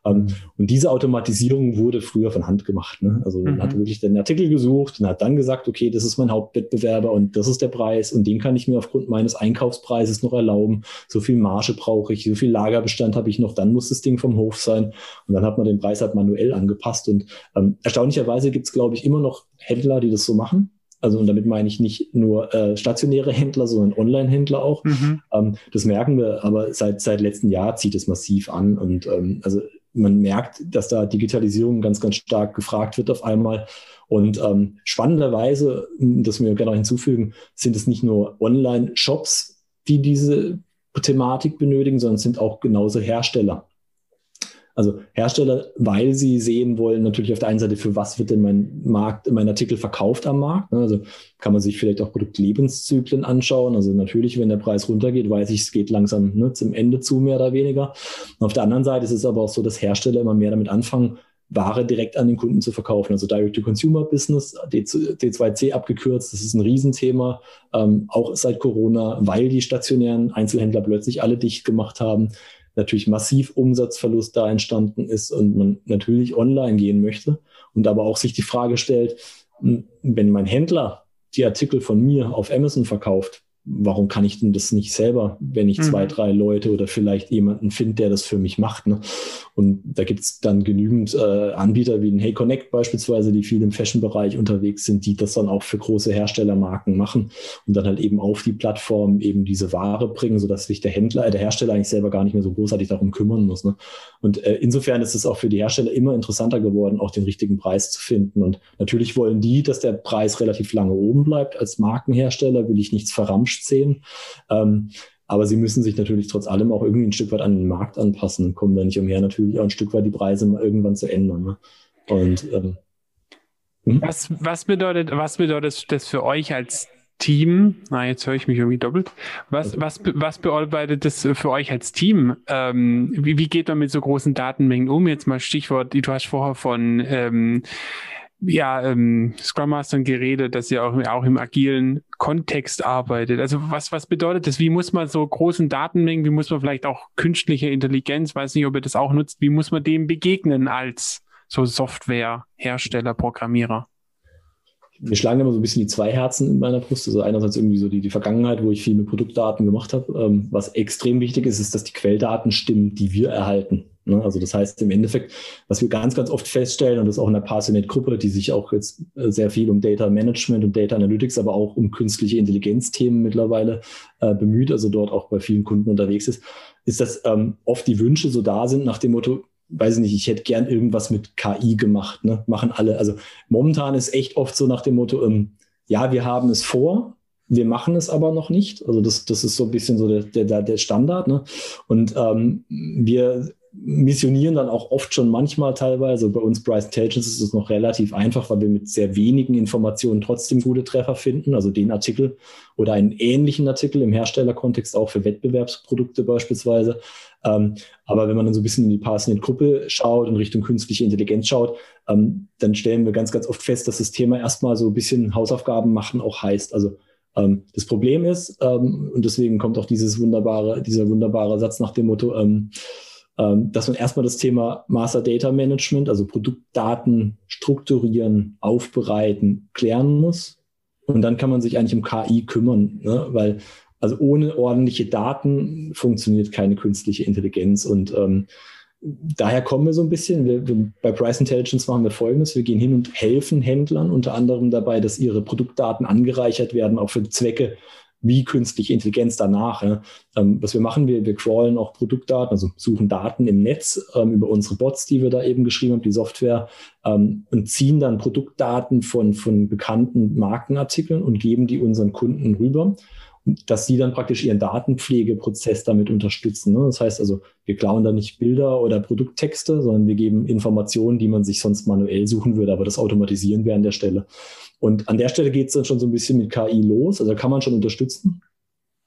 Ähm, mhm. Und diese Automatisierung wurde früher von Hand gemacht. Ne? Also man hat mhm. wirklich den Artikel gesucht und hat dann gesagt, okay, das ist mein Hauptwettbewerber und das ist der Preis und den kann ich mir aufgrund meines Einkaufspreises noch erlauben. So viel Marge brauche ich, so viel Lagerbestand habe ich noch, dann muss das Ding vom Hof sein. Und dann hat man den Preis halt manuell angepasst. Und ähm, erstaunlicherweise gibt es, glaube ich, immer noch Händler, die das so machen. Also und damit meine ich nicht nur äh, stationäre Händler, sondern Online-Händler auch. Mhm. Ähm, das merken wir, aber seit seit letztem Jahr zieht es massiv an und ähm, also man merkt, dass da Digitalisierung ganz ganz stark gefragt wird auf einmal. Und ähm, spannenderweise, das wir gerne noch hinzufügen, sind es nicht nur Online-Shops, die diese Thematik benötigen, sondern es sind auch genauso Hersteller. Also Hersteller, weil sie sehen wollen, natürlich auf der einen Seite, für was wird denn mein Markt, mein Artikel verkauft am Markt. Ne? Also kann man sich vielleicht auch Produktlebenszyklen anschauen. Also natürlich, wenn der Preis runtergeht, weiß ich, es geht langsam ne, zum Ende zu, mehr oder weniger. Und auf der anderen Seite ist es aber auch so, dass Hersteller immer mehr damit anfangen, Ware direkt an den Kunden zu verkaufen. Also Direct-to-Consumer-Business, D2C abgekürzt, das ist ein Riesenthema, ähm, auch seit Corona, weil die stationären Einzelhändler plötzlich alle dicht gemacht haben natürlich massiv Umsatzverlust da entstanden ist und man natürlich online gehen möchte und aber auch sich die Frage stellt, wenn mein Händler die Artikel von mir auf Amazon verkauft, warum kann ich denn das nicht selber, wenn ich mhm. zwei, drei Leute oder vielleicht jemanden finde, der das für mich macht. Ne? Und da gibt es dann genügend äh, Anbieter wie ein Hey Connect beispielsweise, die viel im Fashion-Bereich unterwegs sind, die das dann auch für große Herstellermarken machen und dann halt eben auf die Plattform eben diese Ware bringen, sodass sich der Händler, äh, der Hersteller eigentlich selber gar nicht mehr so großartig darum kümmern muss. Ne? Und äh, insofern ist es auch für die Hersteller immer interessanter geworden, auch den richtigen Preis zu finden. Und natürlich wollen die, dass der Preis relativ lange oben bleibt. Als Markenhersteller will ich nichts verramschen Sehen. Ähm, aber sie müssen sich natürlich trotz allem auch irgendwie ein Stück weit an den Markt anpassen und kommen da nicht umher, natürlich auch ein Stück weit die Preise mal irgendwann zu ändern. Ne? Und ähm, hm? was, was, bedeutet, was bedeutet das für euch als Team? Na, jetzt höre ich mich irgendwie doppelt. Was, okay. was, was bedeutet das für euch als Team? Ähm, wie, wie geht man mit so großen Datenmengen um? Jetzt mal Stichwort, du hast vorher von ähm, ja, ähm, Scrum Mastern geredet, dass ihr auch, auch im agilen Kontext arbeitet. Also was, was bedeutet das? Wie muss man so großen Datenmengen, wie muss man vielleicht auch künstliche Intelligenz, weiß nicht, ob ihr das auch nutzt, wie muss man dem begegnen als so Softwarehersteller, Programmierer? wir schlagen immer so ein bisschen die zwei Herzen in meiner Brust. Also einerseits irgendwie so die, die Vergangenheit, wo ich viel mit Produktdaten gemacht habe. Ähm, was extrem wichtig ist, ist, dass die Quelldaten stimmen, die wir erhalten. Ne? Also das heißt im Endeffekt, was wir ganz, ganz oft feststellen, und das ist auch in der Parsonet-Gruppe, die sich auch jetzt äh, sehr viel um Data Management und Data Analytics, aber auch um künstliche Intelligenz-Themen mittlerweile äh, bemüht, also dort auch bei vielen Kunden unterwegs ist, ist, dass ähm, oft die Wünsche so da sind nach dem Motto, weiß ich nicht, ich hätte gern irgendwas mit KI gemacht, ne? machen alle. Also momentan ist echt oft so nach dem Motto, ähm, ja, wir haben es vor, wir machen es aber noch nicht. Also das, das ist so ein bisschen so der, der, der Standard. Ne? Und ähm, wir missionieren dann auch oft schon manchmal teilweise. Bei uns Price Intelligence ist es noch relativ einfach, weil wir mit sehr wenigen Informationen trotzdem gute Treffer finden. Also den Artikel oder einen ähnlichen Artikel im Herstellerkontext auch für Wettbewerbsprodukte beispielsweise Ähm, aber wenn man dann so ein bisschen in die Parsonage-Gruppe schaut und Richtung künstliche Intelligenz schaut, ähm, dann stellen wir ganz, ganz oft fest, dass das Thema erstmal so ein bisschen Hausaufgaben machen auch heißt. Also ähm, das Problem ist, ähm, und deswegen kommt auch dieses wunderbare, dieser wunderbare Satz nach dem Motto, ähm, dass man erstmal das Thema Master Data Management, also Produktdaten strukturieren, aufbereiten, klären muss. Und dann kann man sich eigentlich um KI kümmern, ne? weil also ohne ordentliche Daten funktioniert keine künstliche Intelligenz. Und ähm, daher kommen wir so ein bisschen. Wir, wir, bei Price Intelligence machen wir Folgendes. Wir gehen hin und helfen Händlern unter anderem dabei, dass ihre Produktdaten angereichert werden, auch für Zwecke wie künstliche Intelligenz danach. Ja. Ähm, was wir machen, wir, wir crawlen auch Produktdaten, also suchen Daten im Netz ähm, über unsere Bots, die wir da eben geschrieben haben, die Software, ähm, und ziehen dann Produktdaten von, von bekannten Markenartikeln und geben die unseren Kunden rüber dass sie dann praktisch ihren Datenpflegeprozess damit unterstützen. Ne? Das heißt also, wir klauen da nicht Bilder oder Produkttexte, sondern wir geben Informationen, die man sich sonst manuell suchen würde, aber das automatisieren wir an der Stelle. Und an der Stelle geht es dann schon so ein bisschen mit KI los. Also kann man schon unterstützen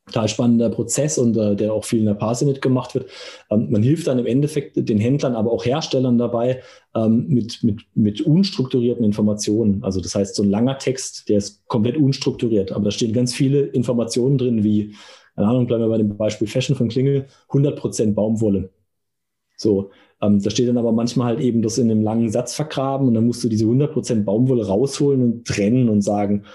total spannender Prozess und äh, der auch viel in der Parsenet gemacht wird. Ähm, man hilft dann im Endeffekt den Händlern, aber auch Herstellern dabei ähm, mit, mit, mit unstrukturierten Informationen. Also das heißt, so ein langer Text, der ist komplett unstrukturiert, aber da stehen ganz viele Informationen drin, wie, keine Ahnung, bleiben wir bei dem Beispiel Fashion von Klingel, 100% Baumwolle. So, ähm, da steht dann aber manchmal halt eben das in einem langen Satz vergraben und dann musst du diese 100% Baumwolle rausholen und trennen und sagen,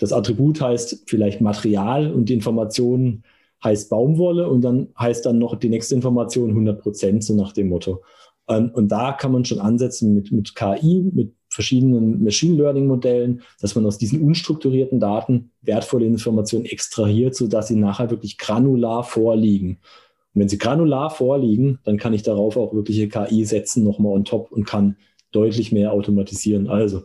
das Attribut heißt vielleicht Material und die Information heißt Baumwolle und dann heißt dann noch die nächste Information 100 Prozent, so nach dem Motto. Ähm, und da kann man schon ansetzen mit, mit KI, mit verschiedenen Machine Learning Modellen, dass man aus diesen unstrukturierten Daten wertvolle Informationen extrahiert, sodass sie nachher wirklich granular vorliegen. Und wenn sie granular vorliegen, dann kann ich darauf auch wirkliche KI setzen, nochmal on top und kann deutlich mehr automatisieren. Also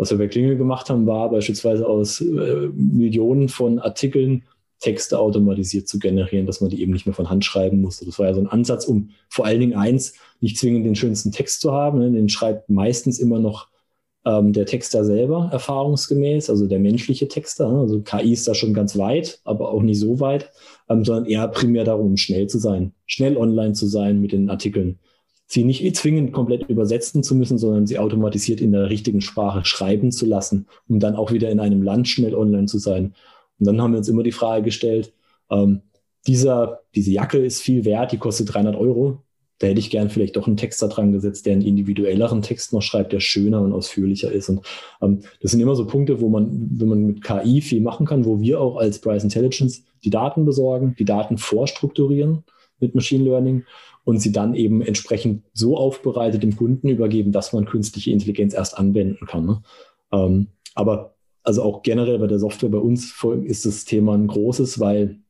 was wir bei Klingel gemacht haben, war beispielsweise aus äh, Millionen von Artikeln Texte automatisiert zu generieren, dass man die eben nicht mehr von Hand schreiben musste. Das war ja so ein Ansatz, um vor allen Dingen eins, nicht zwingend den schönsten Text zu haben. Ne? Den schreibt meistens immer noch ähm, der Texter selber erfahrungsgemäß, also der menschliche Texter. Ne? Also KI ist da schon ganz weit, aber auch nicht so weit, ähm, sondern eher primär darum, schnell zu sein, schnell online zu sein mit den Artikeln sie nicht zwingend komplett übersetzen zu müssen, sondern sie automatisiert in der richtigen Sprache schreiben zu lassen, um dann auch wieder in einem Land schnell online zu sein. Und dann haben wir uns immer die Frage gestellt, ähm, dieser, diese Jacke ist viel wert, die kostet 300 Euro. Da hätte ich gern vielleicht doch einen Texter dran gesetzt, der einen individuelleren Text noch schreibt, der schöner und ausführlicher ist. Und ähm, das sind immer so Punkte, wo man, wenn man mit KI viel machen kann, wo wir auch als Price Intelligence die Daten besorgen, die Daten vorstrukturieren mit Machine Learning und sie dann eben entsprechend so aufbereitet dem Kunden übergeben, dass man künstliche Intelligenz erst anwenden kann. Ne? Ähm, aber also auch generell bei der Software bei uns ist das Thema ein großes, weil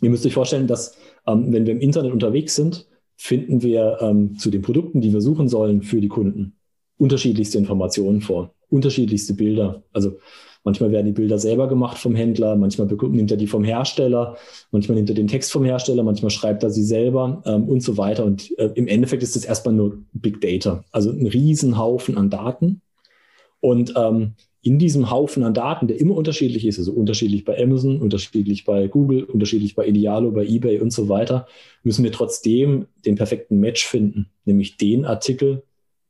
ihr müsst euch vorstellen, dass ähm, wenn wir im Internet unterwegs sind, finden wir ähm, zu den Produkten, die wir suchen sollen für die Kunden, unterschiedlichste Informationen vor, unterschiedlichste Bilder. Also Manchmal werden die Bilder selber gemacht vom Händler, manchmal nimmt er die vom Hersteller, manchmal nimmt er den Text vom Hersteller, manchmal schreibt er sie selber ähm, und so weiter. Und äh, im Endeffekt ist das erstmal nur Big Data, also ein Riesenhaufen an Daten. Und ähm, in diesem Haufen an Daten, der immer unterschiedlich ist, also unterschiedlich bei Amazon, unterschiedlich bei Google, unterschiedlich bei Idealo, bei eBay und so weiter, müssen wir trotzdem den perfekten Match finden, nämlich den Artikel,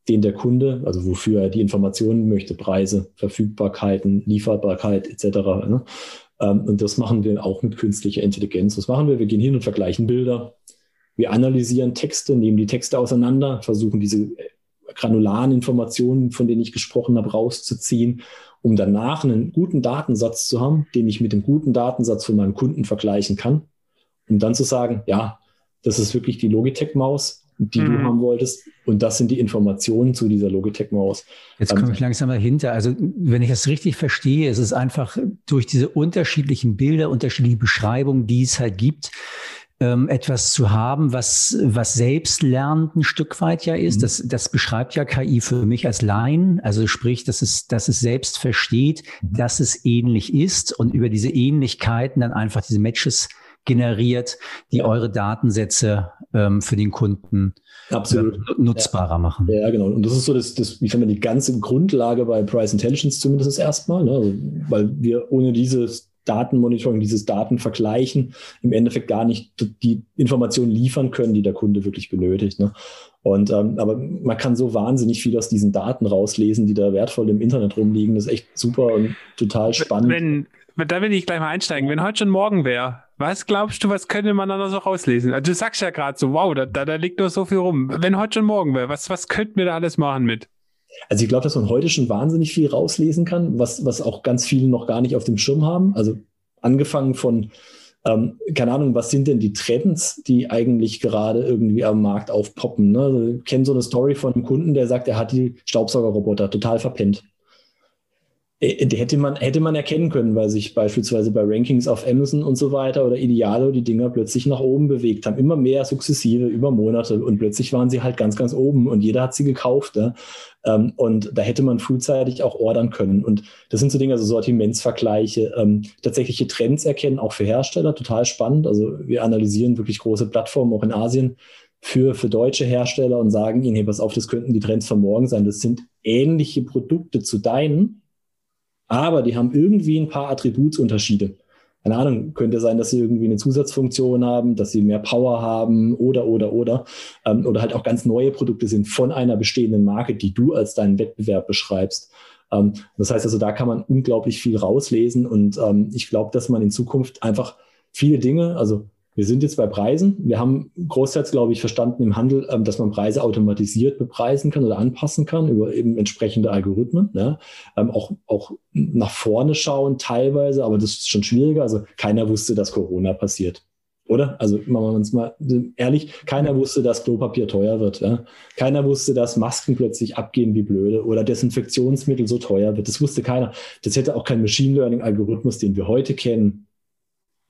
den der Kunde, also wofür er die Informationen möchte, Preise, Verfügbarkeiten, Lieferbarkeit etc. Ne? Ähm, und das machen wir auch mit künstlicher Intelligenz. Was machen wir? Wir gehen hin und vergleichen Bilder. Wir analysieren Texte, nehmen die Texte auseinander, versuchen diese äh, granularen Informationen, von denen ich gesprochen habe, rauszuziehen, um danach einen guten Datensatz zu haben, den ich mit dem guten Datensatz von meinem Kunden vergleichen kann, um dann zu sagen, ja, das ist wirklich die Logitech-Maus die mhm. du haben wolltest. Und das sind die Informationen zu dieser Logitech-Maus. Jetzt komme ich langsam dahinter. Also, wenn ich das richtig verstehe, ist es einfach durch diese unterschiedlichen Bilder, unterschiedliche Beschreibungen, die es halt gibt, ähm, etwas zu haben, was, was selbstlernend ein Stück weit ja ist. Mhm. Das, das beschreibt ja KI für mich als Laien. Also sprich, dass es, dass es selbst versteht, mhm. dass es ähnlich ist und über diese Ähnlichkeiten dann einfach diese Matches generiert, die ja. eure Datensätze ähm, für den Kunden Absolut. Äh, nutzbarer ja. machen. Ja, genau. Und das ist so das, das wie finde die ganze Grundlage bei Price Intelligence zumindest erstmal, ne? also, weil wir ohne dieses Datenmonitoring, dieses Datenvergleichen im Endeffekt gar nicht die Informationen liefern können, die der Kunde wirklich benötigt. Ne? Und ähm, aber man kann so wahnsinnig viel aus diesen Daten rauslesen, die da wertvoll im Internet rumliegen. Das ist echt super und total spannend. Wenn, da will ich gleich mal einsteigen. Wenn heute schon morgen wäre, was glaubst du, was könnte man da noch so rauslesen? Also du sagst ja gerade so, wow, da, da, da liegt doch so viel rum. Wenn heute schon morgen wäre, was, was könnten wir da alles machen mit? Also ich glaube, dass man heute schon wahnsinnig viel rauslesen kann, was, was auch ganz viele noch gar nicht auf dem Schirm haben. Also angefangen von, ähm, keine Ahnung, was sind denn die Trends, die eigentlich gerade irgendwie am Markt aufpoppen? Ne? Also, ich kenne so eine Story von einem Kunden, der sagt, er hat die Staubsaugerroboter total verpennt. Äh, hätte man, hätte man erkennen können, weil sich beispielsweise bei Rankings auf Amazon und so weiter oder Idealo die Dinger plötzlich nach oben bewegt haben. Immer mehr sukzessive über Monate und plötzlich waren sie halt ganz, ganz oben und jeder hat sie gekauft. Ja? Ähm, und da hätte man frühzeitig auch ordern können. Und das sind so Dinge, also Sortimentsvergleiche, ähm, tatsächliche Trends erkennen, auch für Hersteller, total spannend. Also wir analysieren wirklich große Plattformen auch in Asien für, für deutsche Hersteller und sagen ihnen, hey, pass auf, das könnten die Trends von morgen sein. Das sind ähnliche Produkte zu deinen aber die haben irgendwie ein paar Attributsunterschiede. Keine Ahnung, könnte sein, dass sie irgendwie eine Zusatzfunktion haben, dass sie mehr Power haben oder, oder, oder. Ähm, oder halt auch ganz neue Produkte sind von einer bestehenden Marke, die du als deinen Wettbewerb beschreibst. Ähm, das heißt also, da kann man unglaublich viel rauslesen und ähm, ich glaube, dass man in Zukunft einfach viele Dinge, also wir sind jetzt bei Preisen. Wir haben großteils, glaube ich, verstanden im Handel, ähm, dass man Preise automatisiert bepreisen kann oder anpassen kann über eben entsprechende Algorithmen. Ja. Ähm, auch, auch nach vorne schauen teilweise, aber das ist schon schwieriger. Also keiner wusste, dass Corona passiert. Oder? Also machen wir uns mal ehrlich, keiner wusste, dass Klopapier teuer wird. Ja? Keiner wusste, dass Masken plötzlich abgehen wie blöde oder Desinfektionsmittel so teuer wird. Das wusste keiner. Das hätte auch kein Machine Learning-Algorithmus, den wir heute kennen,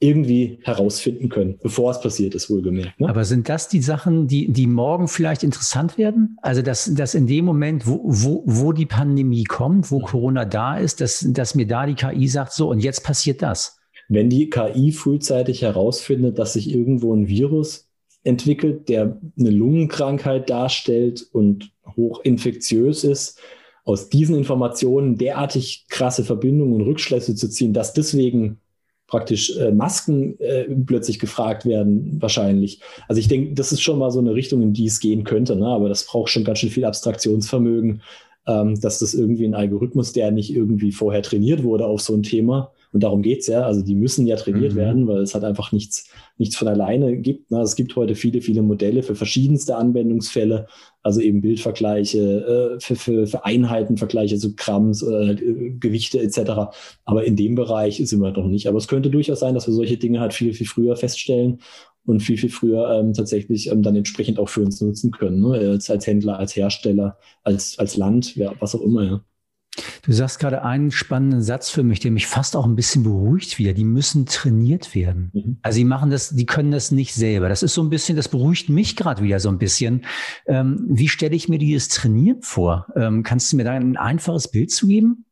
irgendwie herausfinden können, bevor es passiert ist, wohlgemerkt. Ne? Aber sind das die Sachen, die, die morgen vielleicht interessant werden? Also, dass, dass in dem Moment, wo, wo, wo die Pandemie kommt, wo Corona da ist, dass, dass mir da die KI sagt, so, und jetzt passiert das. Wenn die KI frühzeitig herausfindet, dass sich irgendwo ein Virus entwickelt, der eine Lungenkrankheit darstellt und hochinfektiös ist, aus diesen Informationen derartig krasse Verbindungen und Rückschlüsse zu ziehen, dass deswegen praktisch äh, Masken äh, plötzlich gefragt werden, wahrscheinlich. Also ich denke, das ist schon mal so eine Richtung, in die es gehen könnte, ne? aber das braucht schon ganz schön viel Abstraktionsvermögen, ähm, dass das irgendwie ein Algorithmus, der nicht irgendwie vorher trainiert wurde auf so ein Thema, und darum geht's ja. Also die müssen ja trainiert mhm. werden, weil es halt einfach nichts, nichts von alleine gibt. Ne? Es gibt heute viele, viele Modelle für verschiedenste Anwendungsfälle, also eben Bildvergleiche, äh, für, für, für Einheitenvergleiche, so Gramms oder äh, Gewichte etc. Aber in dem Bereich sind wir noch nicht. Aber es könnte durchaus sein, dass wir solche Dinge halt viel, viel früher feststellen und viel, viel früher ähm, tatsächlich ähm, dann entsprechend auch für uns nutzen können. Ne? Als, als Händler, als Hersteller, als, als Land, ja, was auch immer, ja. Du sagst gerade einen spannenden Satz für mich, der mich fast auch ein bisschen beruhigt wieder. Die müssen trainiert werden. Mhm. Also sie machen das, die können das nicht selber. Das ist so ein bisschen, das beruhigt mich gerade wieder so ein bisschen. Ähm, wie stelle ich mir dieses Trainieren vor? Ähm, kannst du mir da ein einfaches Bild zu geben?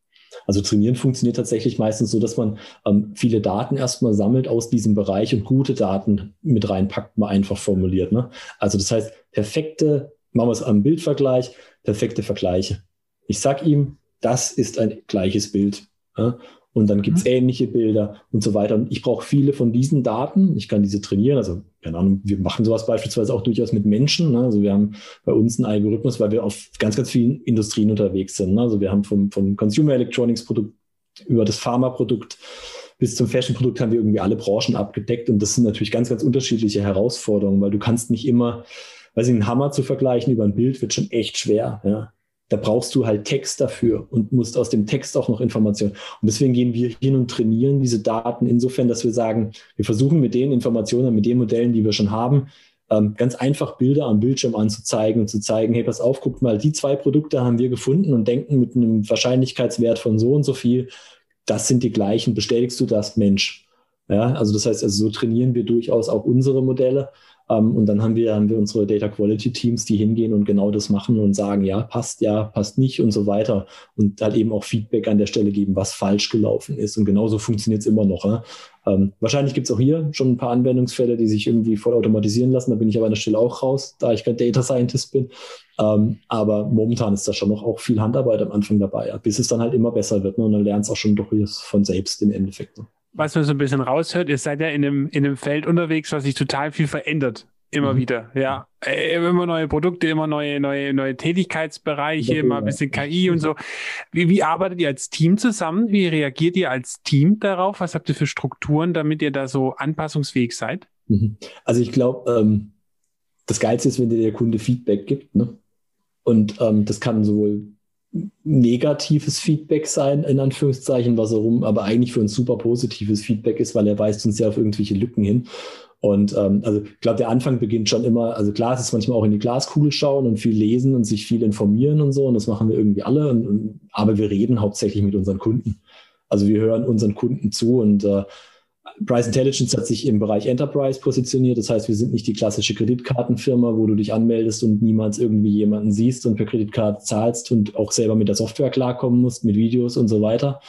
Also trainieren funktioniert tatsächlich meistens so, dass man ähm, viele Daten erstmal sammelt aus diesem Bereich und gute Daten mit reinpackt, mal einfach formuliert. Ne? Also das heißt, perfekte, machen wir es am Bildvergleich, perfekte Vergleiche. Ich sag ihm, das ist ein gleiches Bild. Ja? Und dann gibt es mhm. ähnliche Bilder und so weiter. Und ich brauche viele von diesen Daten. Ich kann diese trainieren. Also, keine Ahnung, wir machen sowas beispielsweise auch durchaus mit Menschen. Ne? Also wir haben bei uns einen Algorithmus, weil wir auf ganz, ganz vielen Industrien unterwegs sind. Ne? Also wir haben vom, vom Consumer Electronics Produkt über das Pharma-Produkt bis zum Fashion-Produkt haben wir irgendwie alle Branchen abgedeckt. Und das sind natürlich ganz, ganz unterschiedliche Herausforderungen, weil du kannst nicht immer, weiß ich, einen Hammer zu vergleichen über ein Bild wird schon echt schwer. Ja? Da brauchst du halt Text dafür und musst aus dem Text auch noch Informationen. Und deswegen gehen wir hin und trainieren diese Daten insofern, dass wir sagen, wir versuchen mit den Informationen, mit den Modellen, die wir schon haben, ähm, ganz einfach Bilder am Bildschirm anzuzeigen und zu zeigen, hey, pass auf, guck mal, die zwei Produkte haben wir gefunden und denken mit einem Wahrscheinlichkeitswert von so und so viel, das sind die gleichen, bestätigst du das, Mensch. Ja, also das heißt, also so trainieren wir durchaus auch unsere Modelle und dann haben wir, haben wir unsere Data Quality Teams, die hingehen und genau das machen und sagen, ja, passt, ja, passt nicht und so weiter. Und halt eben auch Feedback an der Stelle geben, was falsch gelaufen ist. Und genauso funktioniert es immer noch. Ne? Ähm, wahrscheinlich gibt es auch hier schon ein paar Anwendungsfälle, die sich irgendwie voll automatisieren lassen. Da bin ich aber an der Stelle auch raus, da ich kein Data Scientist bin. Ähm, aber momentan ist da schon noch auch viel Handarbeit am Anfang dabei, ja, bis es dann halt immer besser wird. Ne? Und dann lernt es auch schon durchaus von selbst im Endeffekt. Ne? Was man so ein bisschen raushört, ihr seid ja in einem, in einem Feld unterwegs, was sich total viel verändert. Immer mhm. wieder, ja. Äh, immer neue Produkte, immer neue, neue, neue Tätigkeitsbereiche, ja, immer ein bisschen KI und so. Wie, wie arbeitet ihr als Team zusammen? Wie reagiert ihr als Team darauf? Was habt ihr für Strukturen, damit ihr da so anpassungsfähig seid? Mhm. Also ich glaube, ähm, das Geilste ist, wenn dir der Kunde Feedback gibt. Ne? Und ähm, das kann sowohl negatives Feedback sein, in Anführungszeichen, was herum, aber eigentlich für uns super positives Feedback ist, weil er weist uns ja auf irgendwelche Lücken hin. Und ähm, also ich glaube, der Anfang beginnt schon immer, also klar, es ist manchmal auch in die Glaskugel schauen und viel lesen und sich viel informieren und so, und das machen wir irgendwie alle, und, und, aber wir reden hauptsächlich mit unseren Kunden. Also wir hören unseren Kunden zu und äh, Price Intelligence hat sich im Bereich Enterprise positioniert. Das heißt, wir sind nicht die klassische Kreditkartenfirma, wo du dich anmeldest und niemals irgendwie jemanden siehst und per Kreditkarte zahlst und auch selber mit der Software klarkommen musst, mit Videos und so weiter.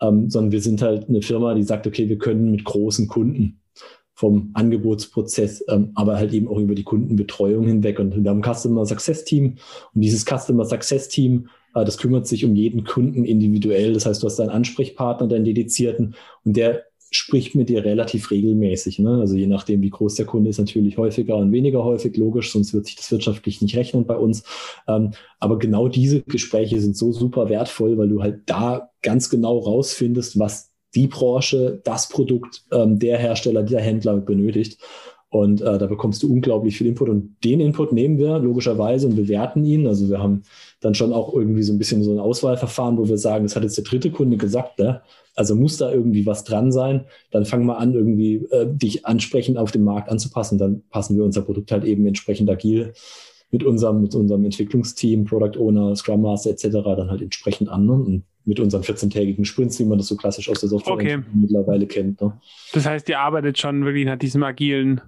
Ähm, sondern wir sind halt eine Firma, die sagt, okay, wir können mit großen Kunden vom Angebotsprozess, ähm, aber halt eben auch über die Kundenbetreuung hinweg. Und wir haben ein Customer Success Team und dieses Customer Success Team, äh, das kümmert sich um jeden Kunden individuell. Das heißt, du hast deinen Ansprechpartner, deinen dedizierten und der spricht mit dir relativ regelmäßig. Ne? Also je nachdem, wie groß der Kunde ist, natürlich häufiger und weniger häufig, logisch, sonst wird sich das wirtschaftlich nicht rechnen bei uns. Ähm, aber genau diese Gespräche sind so super wertvoll, weil du halt da ganz genau rausfindest, was die Branche, das Produkt, ähm, der Hersteller, der Händler benötigt. Und äh, da bekommst du unglaublich viel Input. Und den Input nehmen wir logischerweise und bewerten ihn. Also wir haben dann schon auch irgendwie so ein bisschen so ein Auswahlverfahren, wo wir sagen, das hat jetzt der dritte Kunde gesagt, ne? also muss da irgendwie was dran sein. Dann fang mal an, irgendwie äh, dich ansprechend auf den Markt anzupassen. Dann passen wir unser Produkt halt eben entsprechend agil mit unserem, mit unserem Entwicklungsteam, Product Owner, Scrum Master etc. dann halt entsprechend an. Ne? Und mit unseren 14-tägigen Sprints, wie man das so klassisch aus der Software okay. mittlerweile kennt. Ne? Das heißt, ihr arbeitet schon wirklich nach diesem agilen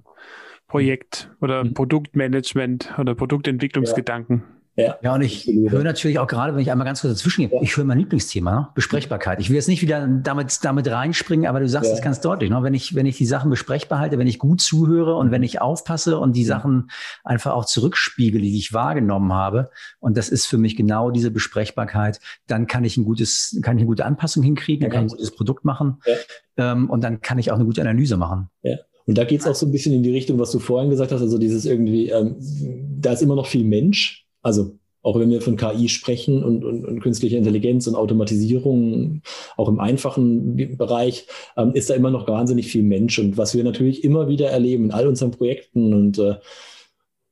Projekt oder mhm. Produktmanagement oder Produktentwicklungsgedanken. Ja. Ja, ja und ich höre natürlich auch gerade, wenn ich einmal ganz kurz dazwischen gehe, ja. ich höre mein Lieblingsthema, ne? Besprechbarkeit. Ich will jetzt nicht wieder damit, damit reinspringen, aber du sagst es ja. ganz deutlich. Ne? Wenn, ich, wenn ich die Sachen besprechbar halte, wenn ich gut zuhöre und wenn ich aufpasse und die Sachen einfach auch zurückspiegele, die ich wahrgenommen habe, und das ist für mich genau diese Besprechbarkeit, dann kann ich ein gutes, kann ich eine gute Anpassung hinkriegen, dann kann ich ein gutes Produkt machen ähm, und dann kann ich auch eine gute Analyse machen. Ja. Und da geht es auch so ein bisschen in die Richtung, was du vorhin gesagt hast, also dieses irgendwie, ähm, da ist immer noch viel Mensch also auch wenn wir von KI sprechen und, und, und künstlicher Intelligenz und Automatisierung, auch im einfachen Bereich, ähm, ist da immer noch wahnsinnig viel Mensch. Und was wir natürlich immer wieder erleben in all unseren Projekten und äh,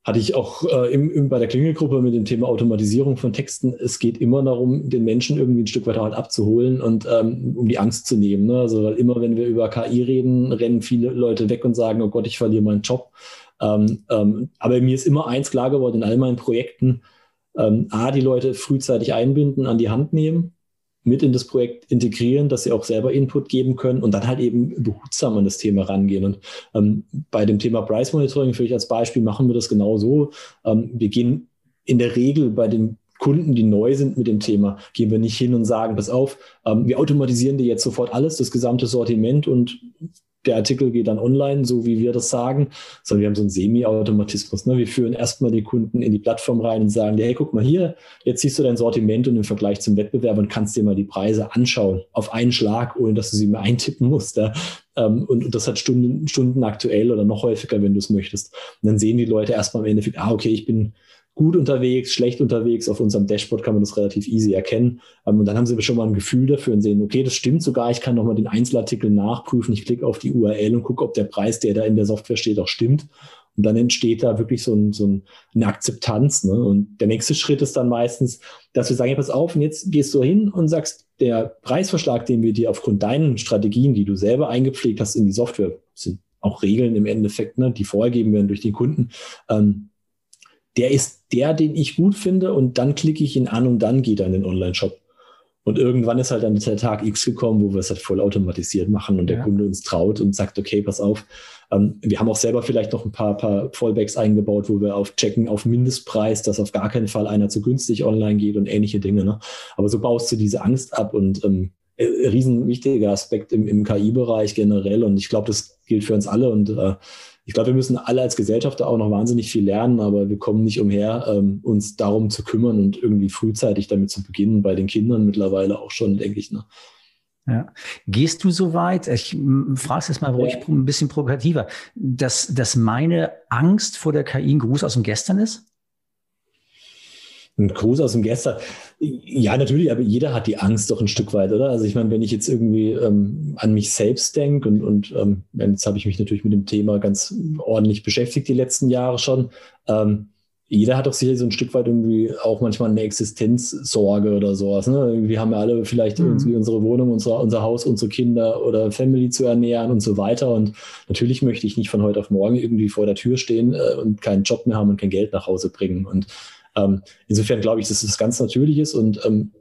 hatte ich auch äh, im, im, bei der Klingelgruppe mit dem Thema Automatisierung von Texten. Es geht immer darum, den Menschen irgendwie ein Stück weiter halt abzuholen und ähm, um die Angst zu nehmen. Ne? Also immer, wenn wir über KI reden, rennen viele Leute weg und sagen, oh Gott, ich verliere meinen Job. Ähm, ähm, aber mir ist immer eins klar geworden in all meinen Projekten, ähm, A, die Leute frühzeitig einbinden, an die Hand nehmen, mit in das Projekt integrieren, dass sie auch selber Input geben können und dann halt eben behutsam an das Thema rangehen. Und ähm, bei dem Thema Price Monitoring, für ich als Beispiel, machen wir das genau so. Ähm, wir gehen in der Regel bei den Kunden, die neu sind mit dem Thema, gehen wir nicht hin und sagen, pass auf, ähm, wir automatisieren dir jetzt sofort alles, das gesamte Sortiment und der Artikel geht dann online, so wie wir das sagen, sondern wir haben so einen Semi-Automatismus. Ne? Wir führen erstmal die Kunden in die Plattform rein und sagen, hey, guck mal hier, jetzt siehst du dein Sortiment und im Vergleich zum Wettbewerb und kannst dir mal die Preise anschauen, auf einen Schlag, ohne dass du sie mehr eintippen musst. Ja? Ähm, und, das hat Stunden, Stunden aktuell oder noch häufiger, wenn du es möchtest. Und dann sehen die Leute erstmal im Endeffekt, ah, okay, ich bin gut unterwegs, schlecht unterwegs. Auf unserem Dashboard kann man das relativ easy erkennen. Ähm, und dann haben sie schon mal ein Gefühl dafür und sehen, okay, das stimmt sogar. Ich kann nochmal den Einzelartikel nachprüfen. Ich klicke auf die URL und gucke, ob der Preis, der da in der Software steht, auch stimmt. Und dann entsteht da wirklich so, ein, so ein, eine Akzeptanz. Ne? Und der nächste Schritt ist dann meistens, dass wir sagen, ja, pass auf, und jetzt gehst du hin und sagst, der Preisverschlag, den wir dir aufgrund deinen Strategien, die du selber eingepflegt hast in die Software, sind auch Regeln im Endeffekt, ne, die vorgegeben werden durch den Kunden, ähm, der ist der, den ich gut finde und dann klicke ich ihn an und dann geht er in den Online-Shop. Und irgendwann ist halt dann der Tag X gekommen, wo wir es halt voll automatisiert machen und der ja. Kunde uns traut und sagt, okay, pass auf. Ähm, wir haben auch selber vielleicht noch ein paar, paar Fallbacks eingebaut, wo wir auf checken auf Mindestpreis, dass auf gar keinen Fall einer zu günstig online geht und ähnliche Dinge. Ne? Aber so baust du diese Angst ab und ähm, äh, riesen wichtiger Aspekt im, im KI-Bereich generell. Und ich glaube, das gilt für uns alle und äh, ich glaube, wir müssen alle als Gesellschafter auch noch wahnsinnig viel lernen, aber wir kommen nicht umher, ähm, uns darum zu kümmern und irgendwie frühzeitig damit zu beginnen, bei den Kindern mittlerweile auch schon, denke ich. Ne? Ja. Gehst du so weit, ich frage es jetzt mal ruhig ja. ein bisschen provokativer, dass, dass meine Angst vor der KI ein Gruß aus dem Gestern ist? Ein Gruß aus dem Gestern. Ja, natürlich, aber jeder hat die Angst doch ein Stück weit, oder? Also ich meine, wenn ich jetzt irgendwie ähm, an mich selbst denke und, und ähm, jetzt habe ich mich natürlich mit dem Thema ganz ordentlich beschäftigt die letzten Jahre schon. Ähm, jeder hat doch sicher so ein Stück weit irgendwie auch manchmal eine Existenzsorge oder sowas. Ne? Wir haben ja alle vielleicht mhm. irgendwie unsere Wohnung, unser, unser Haus, unsere Kinder oder Family zu ernähren und so weiter. Und natürlich möchte ich nicht von heute auf morgen irgendwie vor der Tür stehen äh, und keinen Job mehr haben und kein Geld nach Hause bringen. Und ähm, insofern glaube ich, dass das ganz natürlich ist und ähm,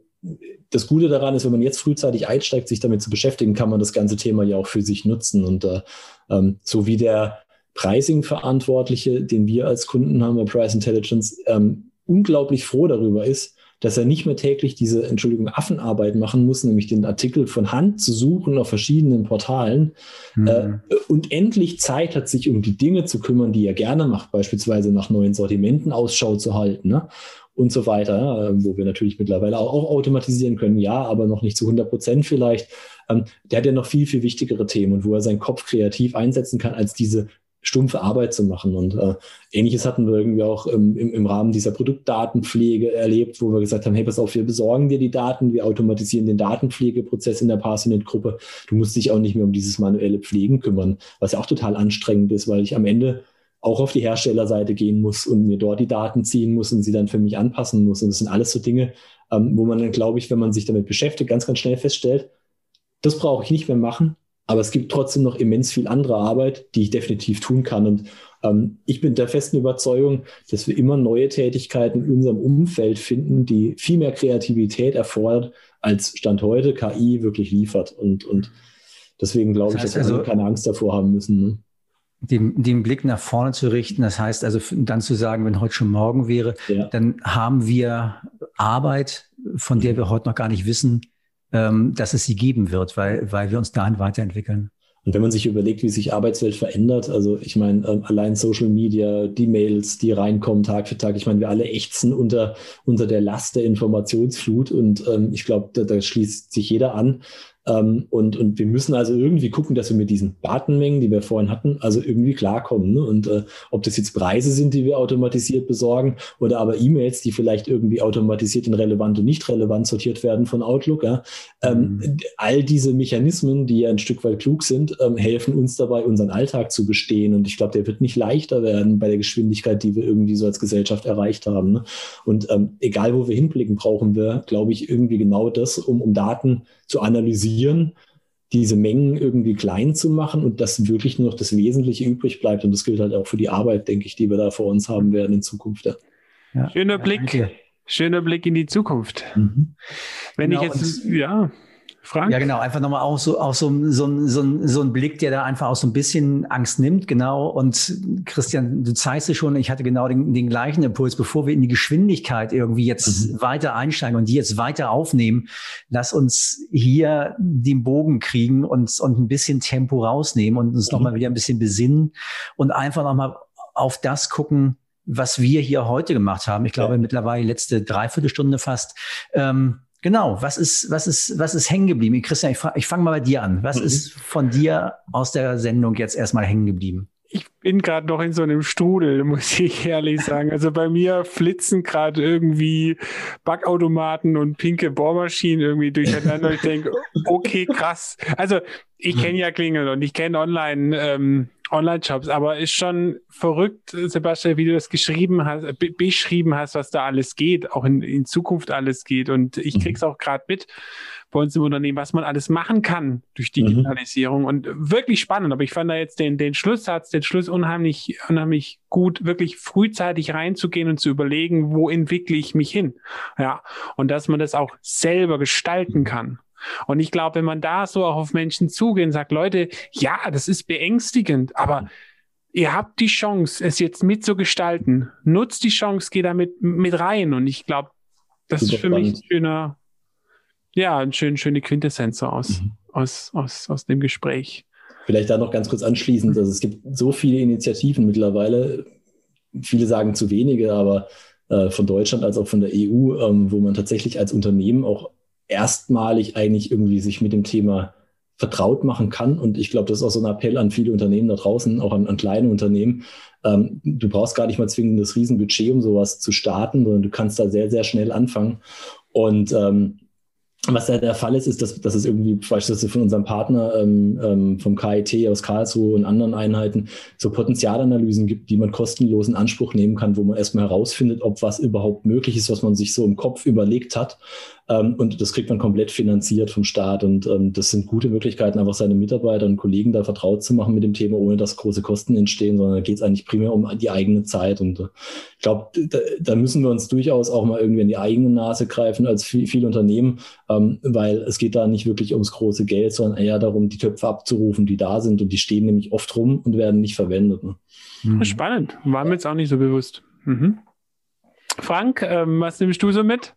das Gute daran ist, wenn man jetzt frühzeitig einsteigt, sich damit zu beschäftigen, kann man das ganze Thema ja auch für sich nutzen. Und äh, ähm, so wie der Pricing-Verantwortliche, den wir als Kunden haben bei Price Intelligence, ähm, unglaublich froh darüber ist, dass er nicht mehr täglich diese, Entschuldigung, Affenarbeit machen muss, nämlich den Artikel von Hand zu suchen auf verschiedenen Portalen mhm. äh, und endlich Zeit hat, sich um die Dinge zu kümmern, die er gerne macht, beispielsweise nach neuen Sortimenten Ausschau zu halten ne? und so weiter, äh, wo wir natürlich mittlerweile auch, automatisieren können, ja, aber noch nicht zu 100 Prozent vielleicht. Ähm, der hat ja noch viel, viel wichtigere Themen und wo er seinen Kopf kreativ einsetzen kann, als diese stumpfe Arbeit zu machen. Und äh, ähnliches hatten wir irgendwie auch im, im, im Rahmen dieser Produktdatenpflege erlebt, wo wir gesagt haben, hey, pass auf, wir besorgen dir die Daten, wir automatisieren den Datenpflegeprozess in der Parsonet-Gruppe. Du musst dich auch nicht mehr um dieses manuelle Pflegen kümmern, was ja auch total anstrengend ist, weil ich am Ende auch auf die Herstellerseite gehen muss und mir dort die Daten ziehen muss und sie dann für mich anpassen muss. Und das sind alles so Dinge, ähm, wo man dann, glaube ich, wenn man sich damit beschäftigt, ganz, ganz schnell feststellt, das brauche ich nicht mehr machen. Aber es gibt trotzdem noch immens viel andere Arbeit, die ich definitiv tun kann. Und ähm, ich bin der festen Überzeugung, dass wir immer neue Tätigkeiten in unserem Umfeld finden, die viel mehr Kreativität erfordert, als Stand heute KI wirklich liefert. Und, und deswegen glaube das heißt ich, dass wir also, keine Angst davor haben müssen. Ne? Den, den Blick nach vorne zu richten, das heißt also dann zu sagen, wenn heute schon morgen wäre, ja. dann haben wir Arbeit, von der wir heute noch gar nicht wissen, ähm, dass es sie geben wird, weil, weil wir uns dahin weiterentwickeln. Und wenn man sich überlegt, wie sich Arbeitswelt verändert, also ich meine, ähm, allein Social Media, die Mails, die reinkommen Tag für Tag, ich meine, wir alle ächzen unter, unter der Last der Informationsflut und ähm, ich glaube, da, da schließt sich jeder an. Ähm, und, und wir müssen also irgendwie gucken, dass wir mit diesen Datenmengen, die wir vorhin hatten, also irgendwie klarkommen. Ne? Und äh, ob das jetzt Preise sind, die wir automatisiert besorgen oder aber E-Mails, die vielleicht irgendwie automatisiert in relevant und nicht relevant sortiert werden von Outlook. Ja? Ähm, mhm. All diese Mechanismen, die ja ein Stück weit klug sind, ähm, helfen uns dabei, unseren Alltag zu bestehen. Und ich glaube, der wird nicht leichter werden bei der Geschwindigkeit, die wir irgendwie so als Gesellschaft erreicht haben. Ne? Und ähm, egal, wo wir hinblicken, brauchen wir, glaube ich, irgendwie genau das, um, um Daten zu analysieren, diese Mengen irgendwie klein zu machen und dass wirklich nur noch das Wesentliche übrig bleibt. Und das gilt halt auch für die Arbeit, denke ich, die wir da vor uns haben werden in Zukunft. Ja. Schöner ja, Blick. Danke. Schöner Blick in die Zukunft. Mhm. Wenn genau, ich jetzt, ja. Frank? Ja, genau, einfach nochmal auch so, auch so, so, so, so ein Blick, der da einfach auch so ein bisschen Angst nimmt, genau. Und Christian, du zeigst es schon, ich hatte genau den, den gleichen Impuls, bevor wir in die Geschwindigkeit irgendwie jetzt mhm. weiter einsteigen und die jetzt weiter aufnehmen, lass uns hier den Bogen kriegen und, und ein bisschen Tempo rausnehmen und uns mhm. nochmal wieder ein bisschen besinnen und einfach nochmal auf das gucken, was wir hier heute gemacht haben. Ich glaube, ja. mittlerweile letzte Dreiviertelstunde fast. Ähm, Genau, was ist, was ist, was ist hängen geblieben? Christian, ich, ich fange mal bei dir an. Was mhm. ist von dir aus der Sendung jetzt erstmal hängen geblieben? Ich bin gerade noch in so einem Strudel, *laughs* muss ich ehrlich sagen. Also bei mir flitzen gerade irgendwie Backautomaten und pinke Bohrmaschinen irgendwie durcheinander. ich denke, okay, krass. Also ich kenne ja Klingel und ich kenne online ähm, Online-Shops, aber ist schon verrückt, Sebastian, wie du das geschrieben hast, beschrieben hast, was da alles geht, auch in, in Zukunft alles geht. Und ich mhm. krieg's auch gerade mit bei uns im Unternehmen, was man alles machen kann durch mhm. Digitalisierung. Mhm. Und wirklich spannend. Aber ich fand da jetzt den, den Schlusssatz, den Schluss unheimlich, unheimlich gut, wirklich frühzeitig reinzugehen und zu überlegen, wo entwickle ich mich hin. Ja. Und dass man das auch selber gestalten kann. Und ich glaube, wenn man da so auch auf Menschen zugeht und sagt, Leute, ja, das ist beängstigend, aber ihr habt die Chance, es jetzt mitzugestalten. Nutzt die Chance, geht damit mit rein. Und ich glaube, das Super ist für spannend. mich ein schöner, ja, ein schön, schöne Quintessenz aus, mhm. aus, aus, aus dem Gespräch. Vielleicht da noch ganz kurz anschließend, also es gibt so viele Initiativen mittlerweile, viele sagen zu wenige, aber äh, von Deutschland als auch von der EU, ähm, wo man tatsächlich als Unternehmen auch erstmalig eigentlich irgendwie sich mit dem Thema vertraut machen kann. Und ich glaube, das ist auch so ein Appell an viele Unternehmen da draußen, auch an, an kleine Unternehmen. Ähm, du brauchst gar nicht mal zwingend das Riesenbudget, um sowas zu starten, sondern du kannst da sehr, sehr schnell anfangen. Und ähm, was da der Fall ist, ist, dass, dass es irgendwie beispielsweise von unserem Partner ähm, ähm, vom KIT aus Karlsruhe und anderen Einheiten so Potenzialanalysen gibt, die man kostenlos in Anspruch nehmen kann, wo man erstmal herausfindet, ob was überhaupt möglich ist, was man sich so im Kopf überlegt hat. Ähm, und das kriegt man komplett finanziert vom Staat. Und ähm, das sind gute Möglichkeiten, einfach seine Mitarbeiter und Kollegen da vertraut zu machen mit dem Thema, ohne dass große Kosten entstehen, sondern da geht es eigentlich primär um die eigene Zeit. Und äh, ich glaube, da, da, müssen wir uns durchaus auch mal irgendwie in die eigene Nase greifen als viel, viele Unternehmen, ähm, weil es geht da nicht wirklich ums große Geld, sondern eher darum, die Töpfe abzurufen, die da sind. Und die stehen nämlich oft rum und werden nicht verwendet. Ne? Mhm. Spannend. War mir jetzt auch nicht so bewusst. Mhm. Frank, ähm, was nimmst du so mit?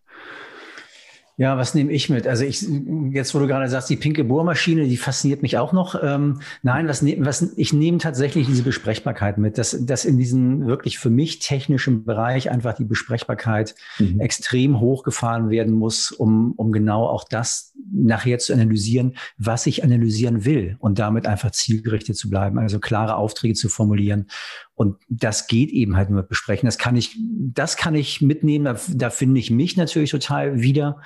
Ja, was nehme ich mit? Also ich, jetzt wo du gerade sagst, die pinke Bohrmaschine, die fasziniert mich auch noch. Ähm, nein, was, ne, was ich nehme tatsächlich diese Besprechbarkeit mit, dass, dass in diesem wirklich für mich technischen Bereich einfach die Besprechbarkeit mhm. extrem hochgefahren werden muss, um, um genau auch das nachher zu analysieren, was ich analysieren will und damit einfach zielgerichtet zu bleiben, also klare Aufträge zu formulieren und das geht eben halt nur mit Besprechen. Das kann ich, das kann ich mitnehmen. Da, da finde ich mich natürlich total wieder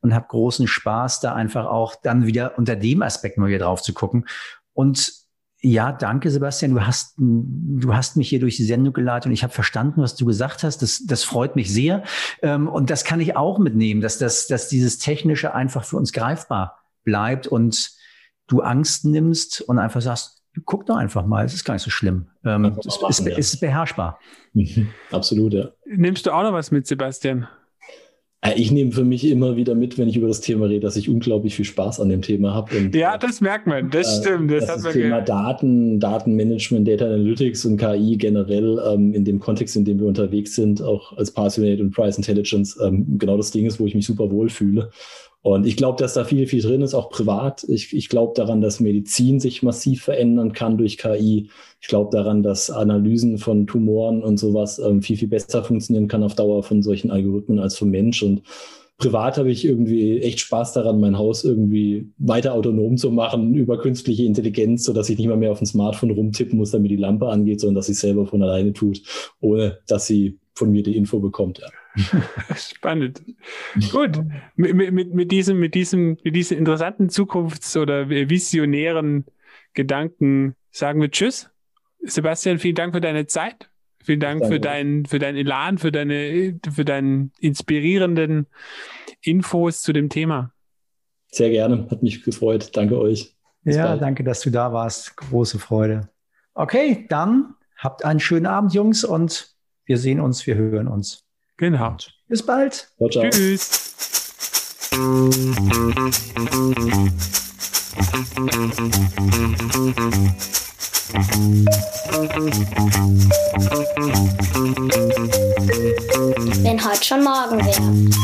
und habe großen Spaß, da einfach auch dann wieder unter dem Aspekt mal wieder drauf zu gucken. Und ja, danke, Sebastian. Du hast, du hast mich hier durch die Sendung geleitet und ich habe verstanden, was du gesagt hast. Das, das freut mich sehr. Ähm, und das kann ich auch mitnehmen, dass, das, dass dieses Technische einfach für uns greifbar bleibt und du Angst nimmst und einfach sagst, guck doch einfach mal, es ist gar nicht so schlimm. Ähm, es, machen, ist, ja. ist, beherrschbar. Mhm. Absolut, ja. Nimmst du auch noch was mit, Sebastian? Äh, ich nehme für mich immer wieder mit, wenn ich über das Thema rede, dass ich unglaublich viel Spaß an dem Thema habe. Ja, das merkt man, das äh, stimmt. Das, das, das Thema Daten, Datenmanagement, Data Analytics und KI generell ähm, in dem Kontext, in dem wir unterwegs sind, auch als Passionate und Price Intelligence, ähm, genau das Ding ist, wo ich mich super wohlfühle. Und ich glaube, dass da viel, viel drin ist, auch privat. Ich, ich glaube daran, dass Medizin sich massiv verändern kann durch KI. Ich glaube daran, dass Analysen von Tumoren und sowas ähm, viel, viel besser funktionieren kann auf Dauer von solchen Algorithmen als vom Mensch. Und privat habe ich irgendwie echt Spaß daran, mein Haus irgendwie weiter autonom zu machen über künstliche Intelligenz, sodass ich nicht mal mehr auf dem Smartphone rumtippen muss, damit die Lampe angeht, sondern dass sie selber von alleine tut, ohne dass sie von mir die Info bekommt. Ja. *laughs* Spannend. Gut. Mit, mit, mit, diesem, mit, diesem, mit diesen interessanten Zukunfts- oder visionären Gedanken sagen wir Tschüss. Sebastian, vielen Dank für deine Zeit. Vielen Dank Danke. für deinen für dein Elan, für deine für deinen inspirierenden Infos zu dem Thema. Sehr gerne, hat mich gefreut. Danke euch. Bis ja, bald. danke, dass du da warst. Große Freude. Okay, dann habt einen schönen Abend, Jungs, und wir sehen uns, wir hören uns. Genau. Bis bald. Ciao, ciao. Tschüss. Wenn heute schon morgen wäre.